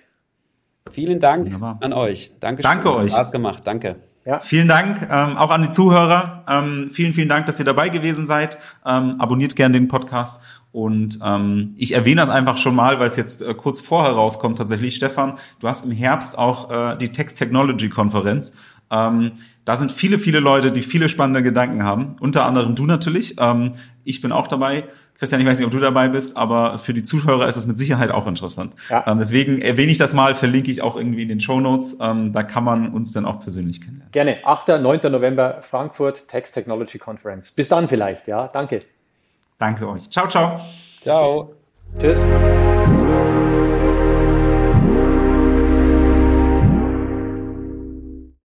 Vielen Dank Wunderbar. an euch. Danke, Danke euch. Spaß gemacht. Danke. Ja. Vielen Dank ähm, auch an die Zuhörer. Ähm, vielen, vielen Dank, dass ihr dabei gewesen seid. Ähm, abonniert gerne den Podcast. Und ähm, ich erwähne das einfach schon mal, weil es jetzt äh, kurz vorher rauskommt tatsächlich. Stefan, du hast im Herbst auch äh, die Text Technology Konferenz. Ähm, da sind viele, viele Leute, die viele spannende Gedanken haben. Unter anderem du natürlich. Ähm, ich bin auch dabei. Christian, ich weiß nicht, ob du dabei bist, aber für die Zuhörer ist es mit Sicherheit auch interessant. Ja. Ähm, deswegen erwähne ich das mal, verlinke ich auch irgendwie in den Show Notes. Ähm, da kann man uns dann auch persönlich kennenlernen. Gerne. 8. 9. November Frankfurt Text Technology Conference. Bis dann vielleicht. Ja, danke. Danke euch. Ciao, ciao. Ciao. Tschüss.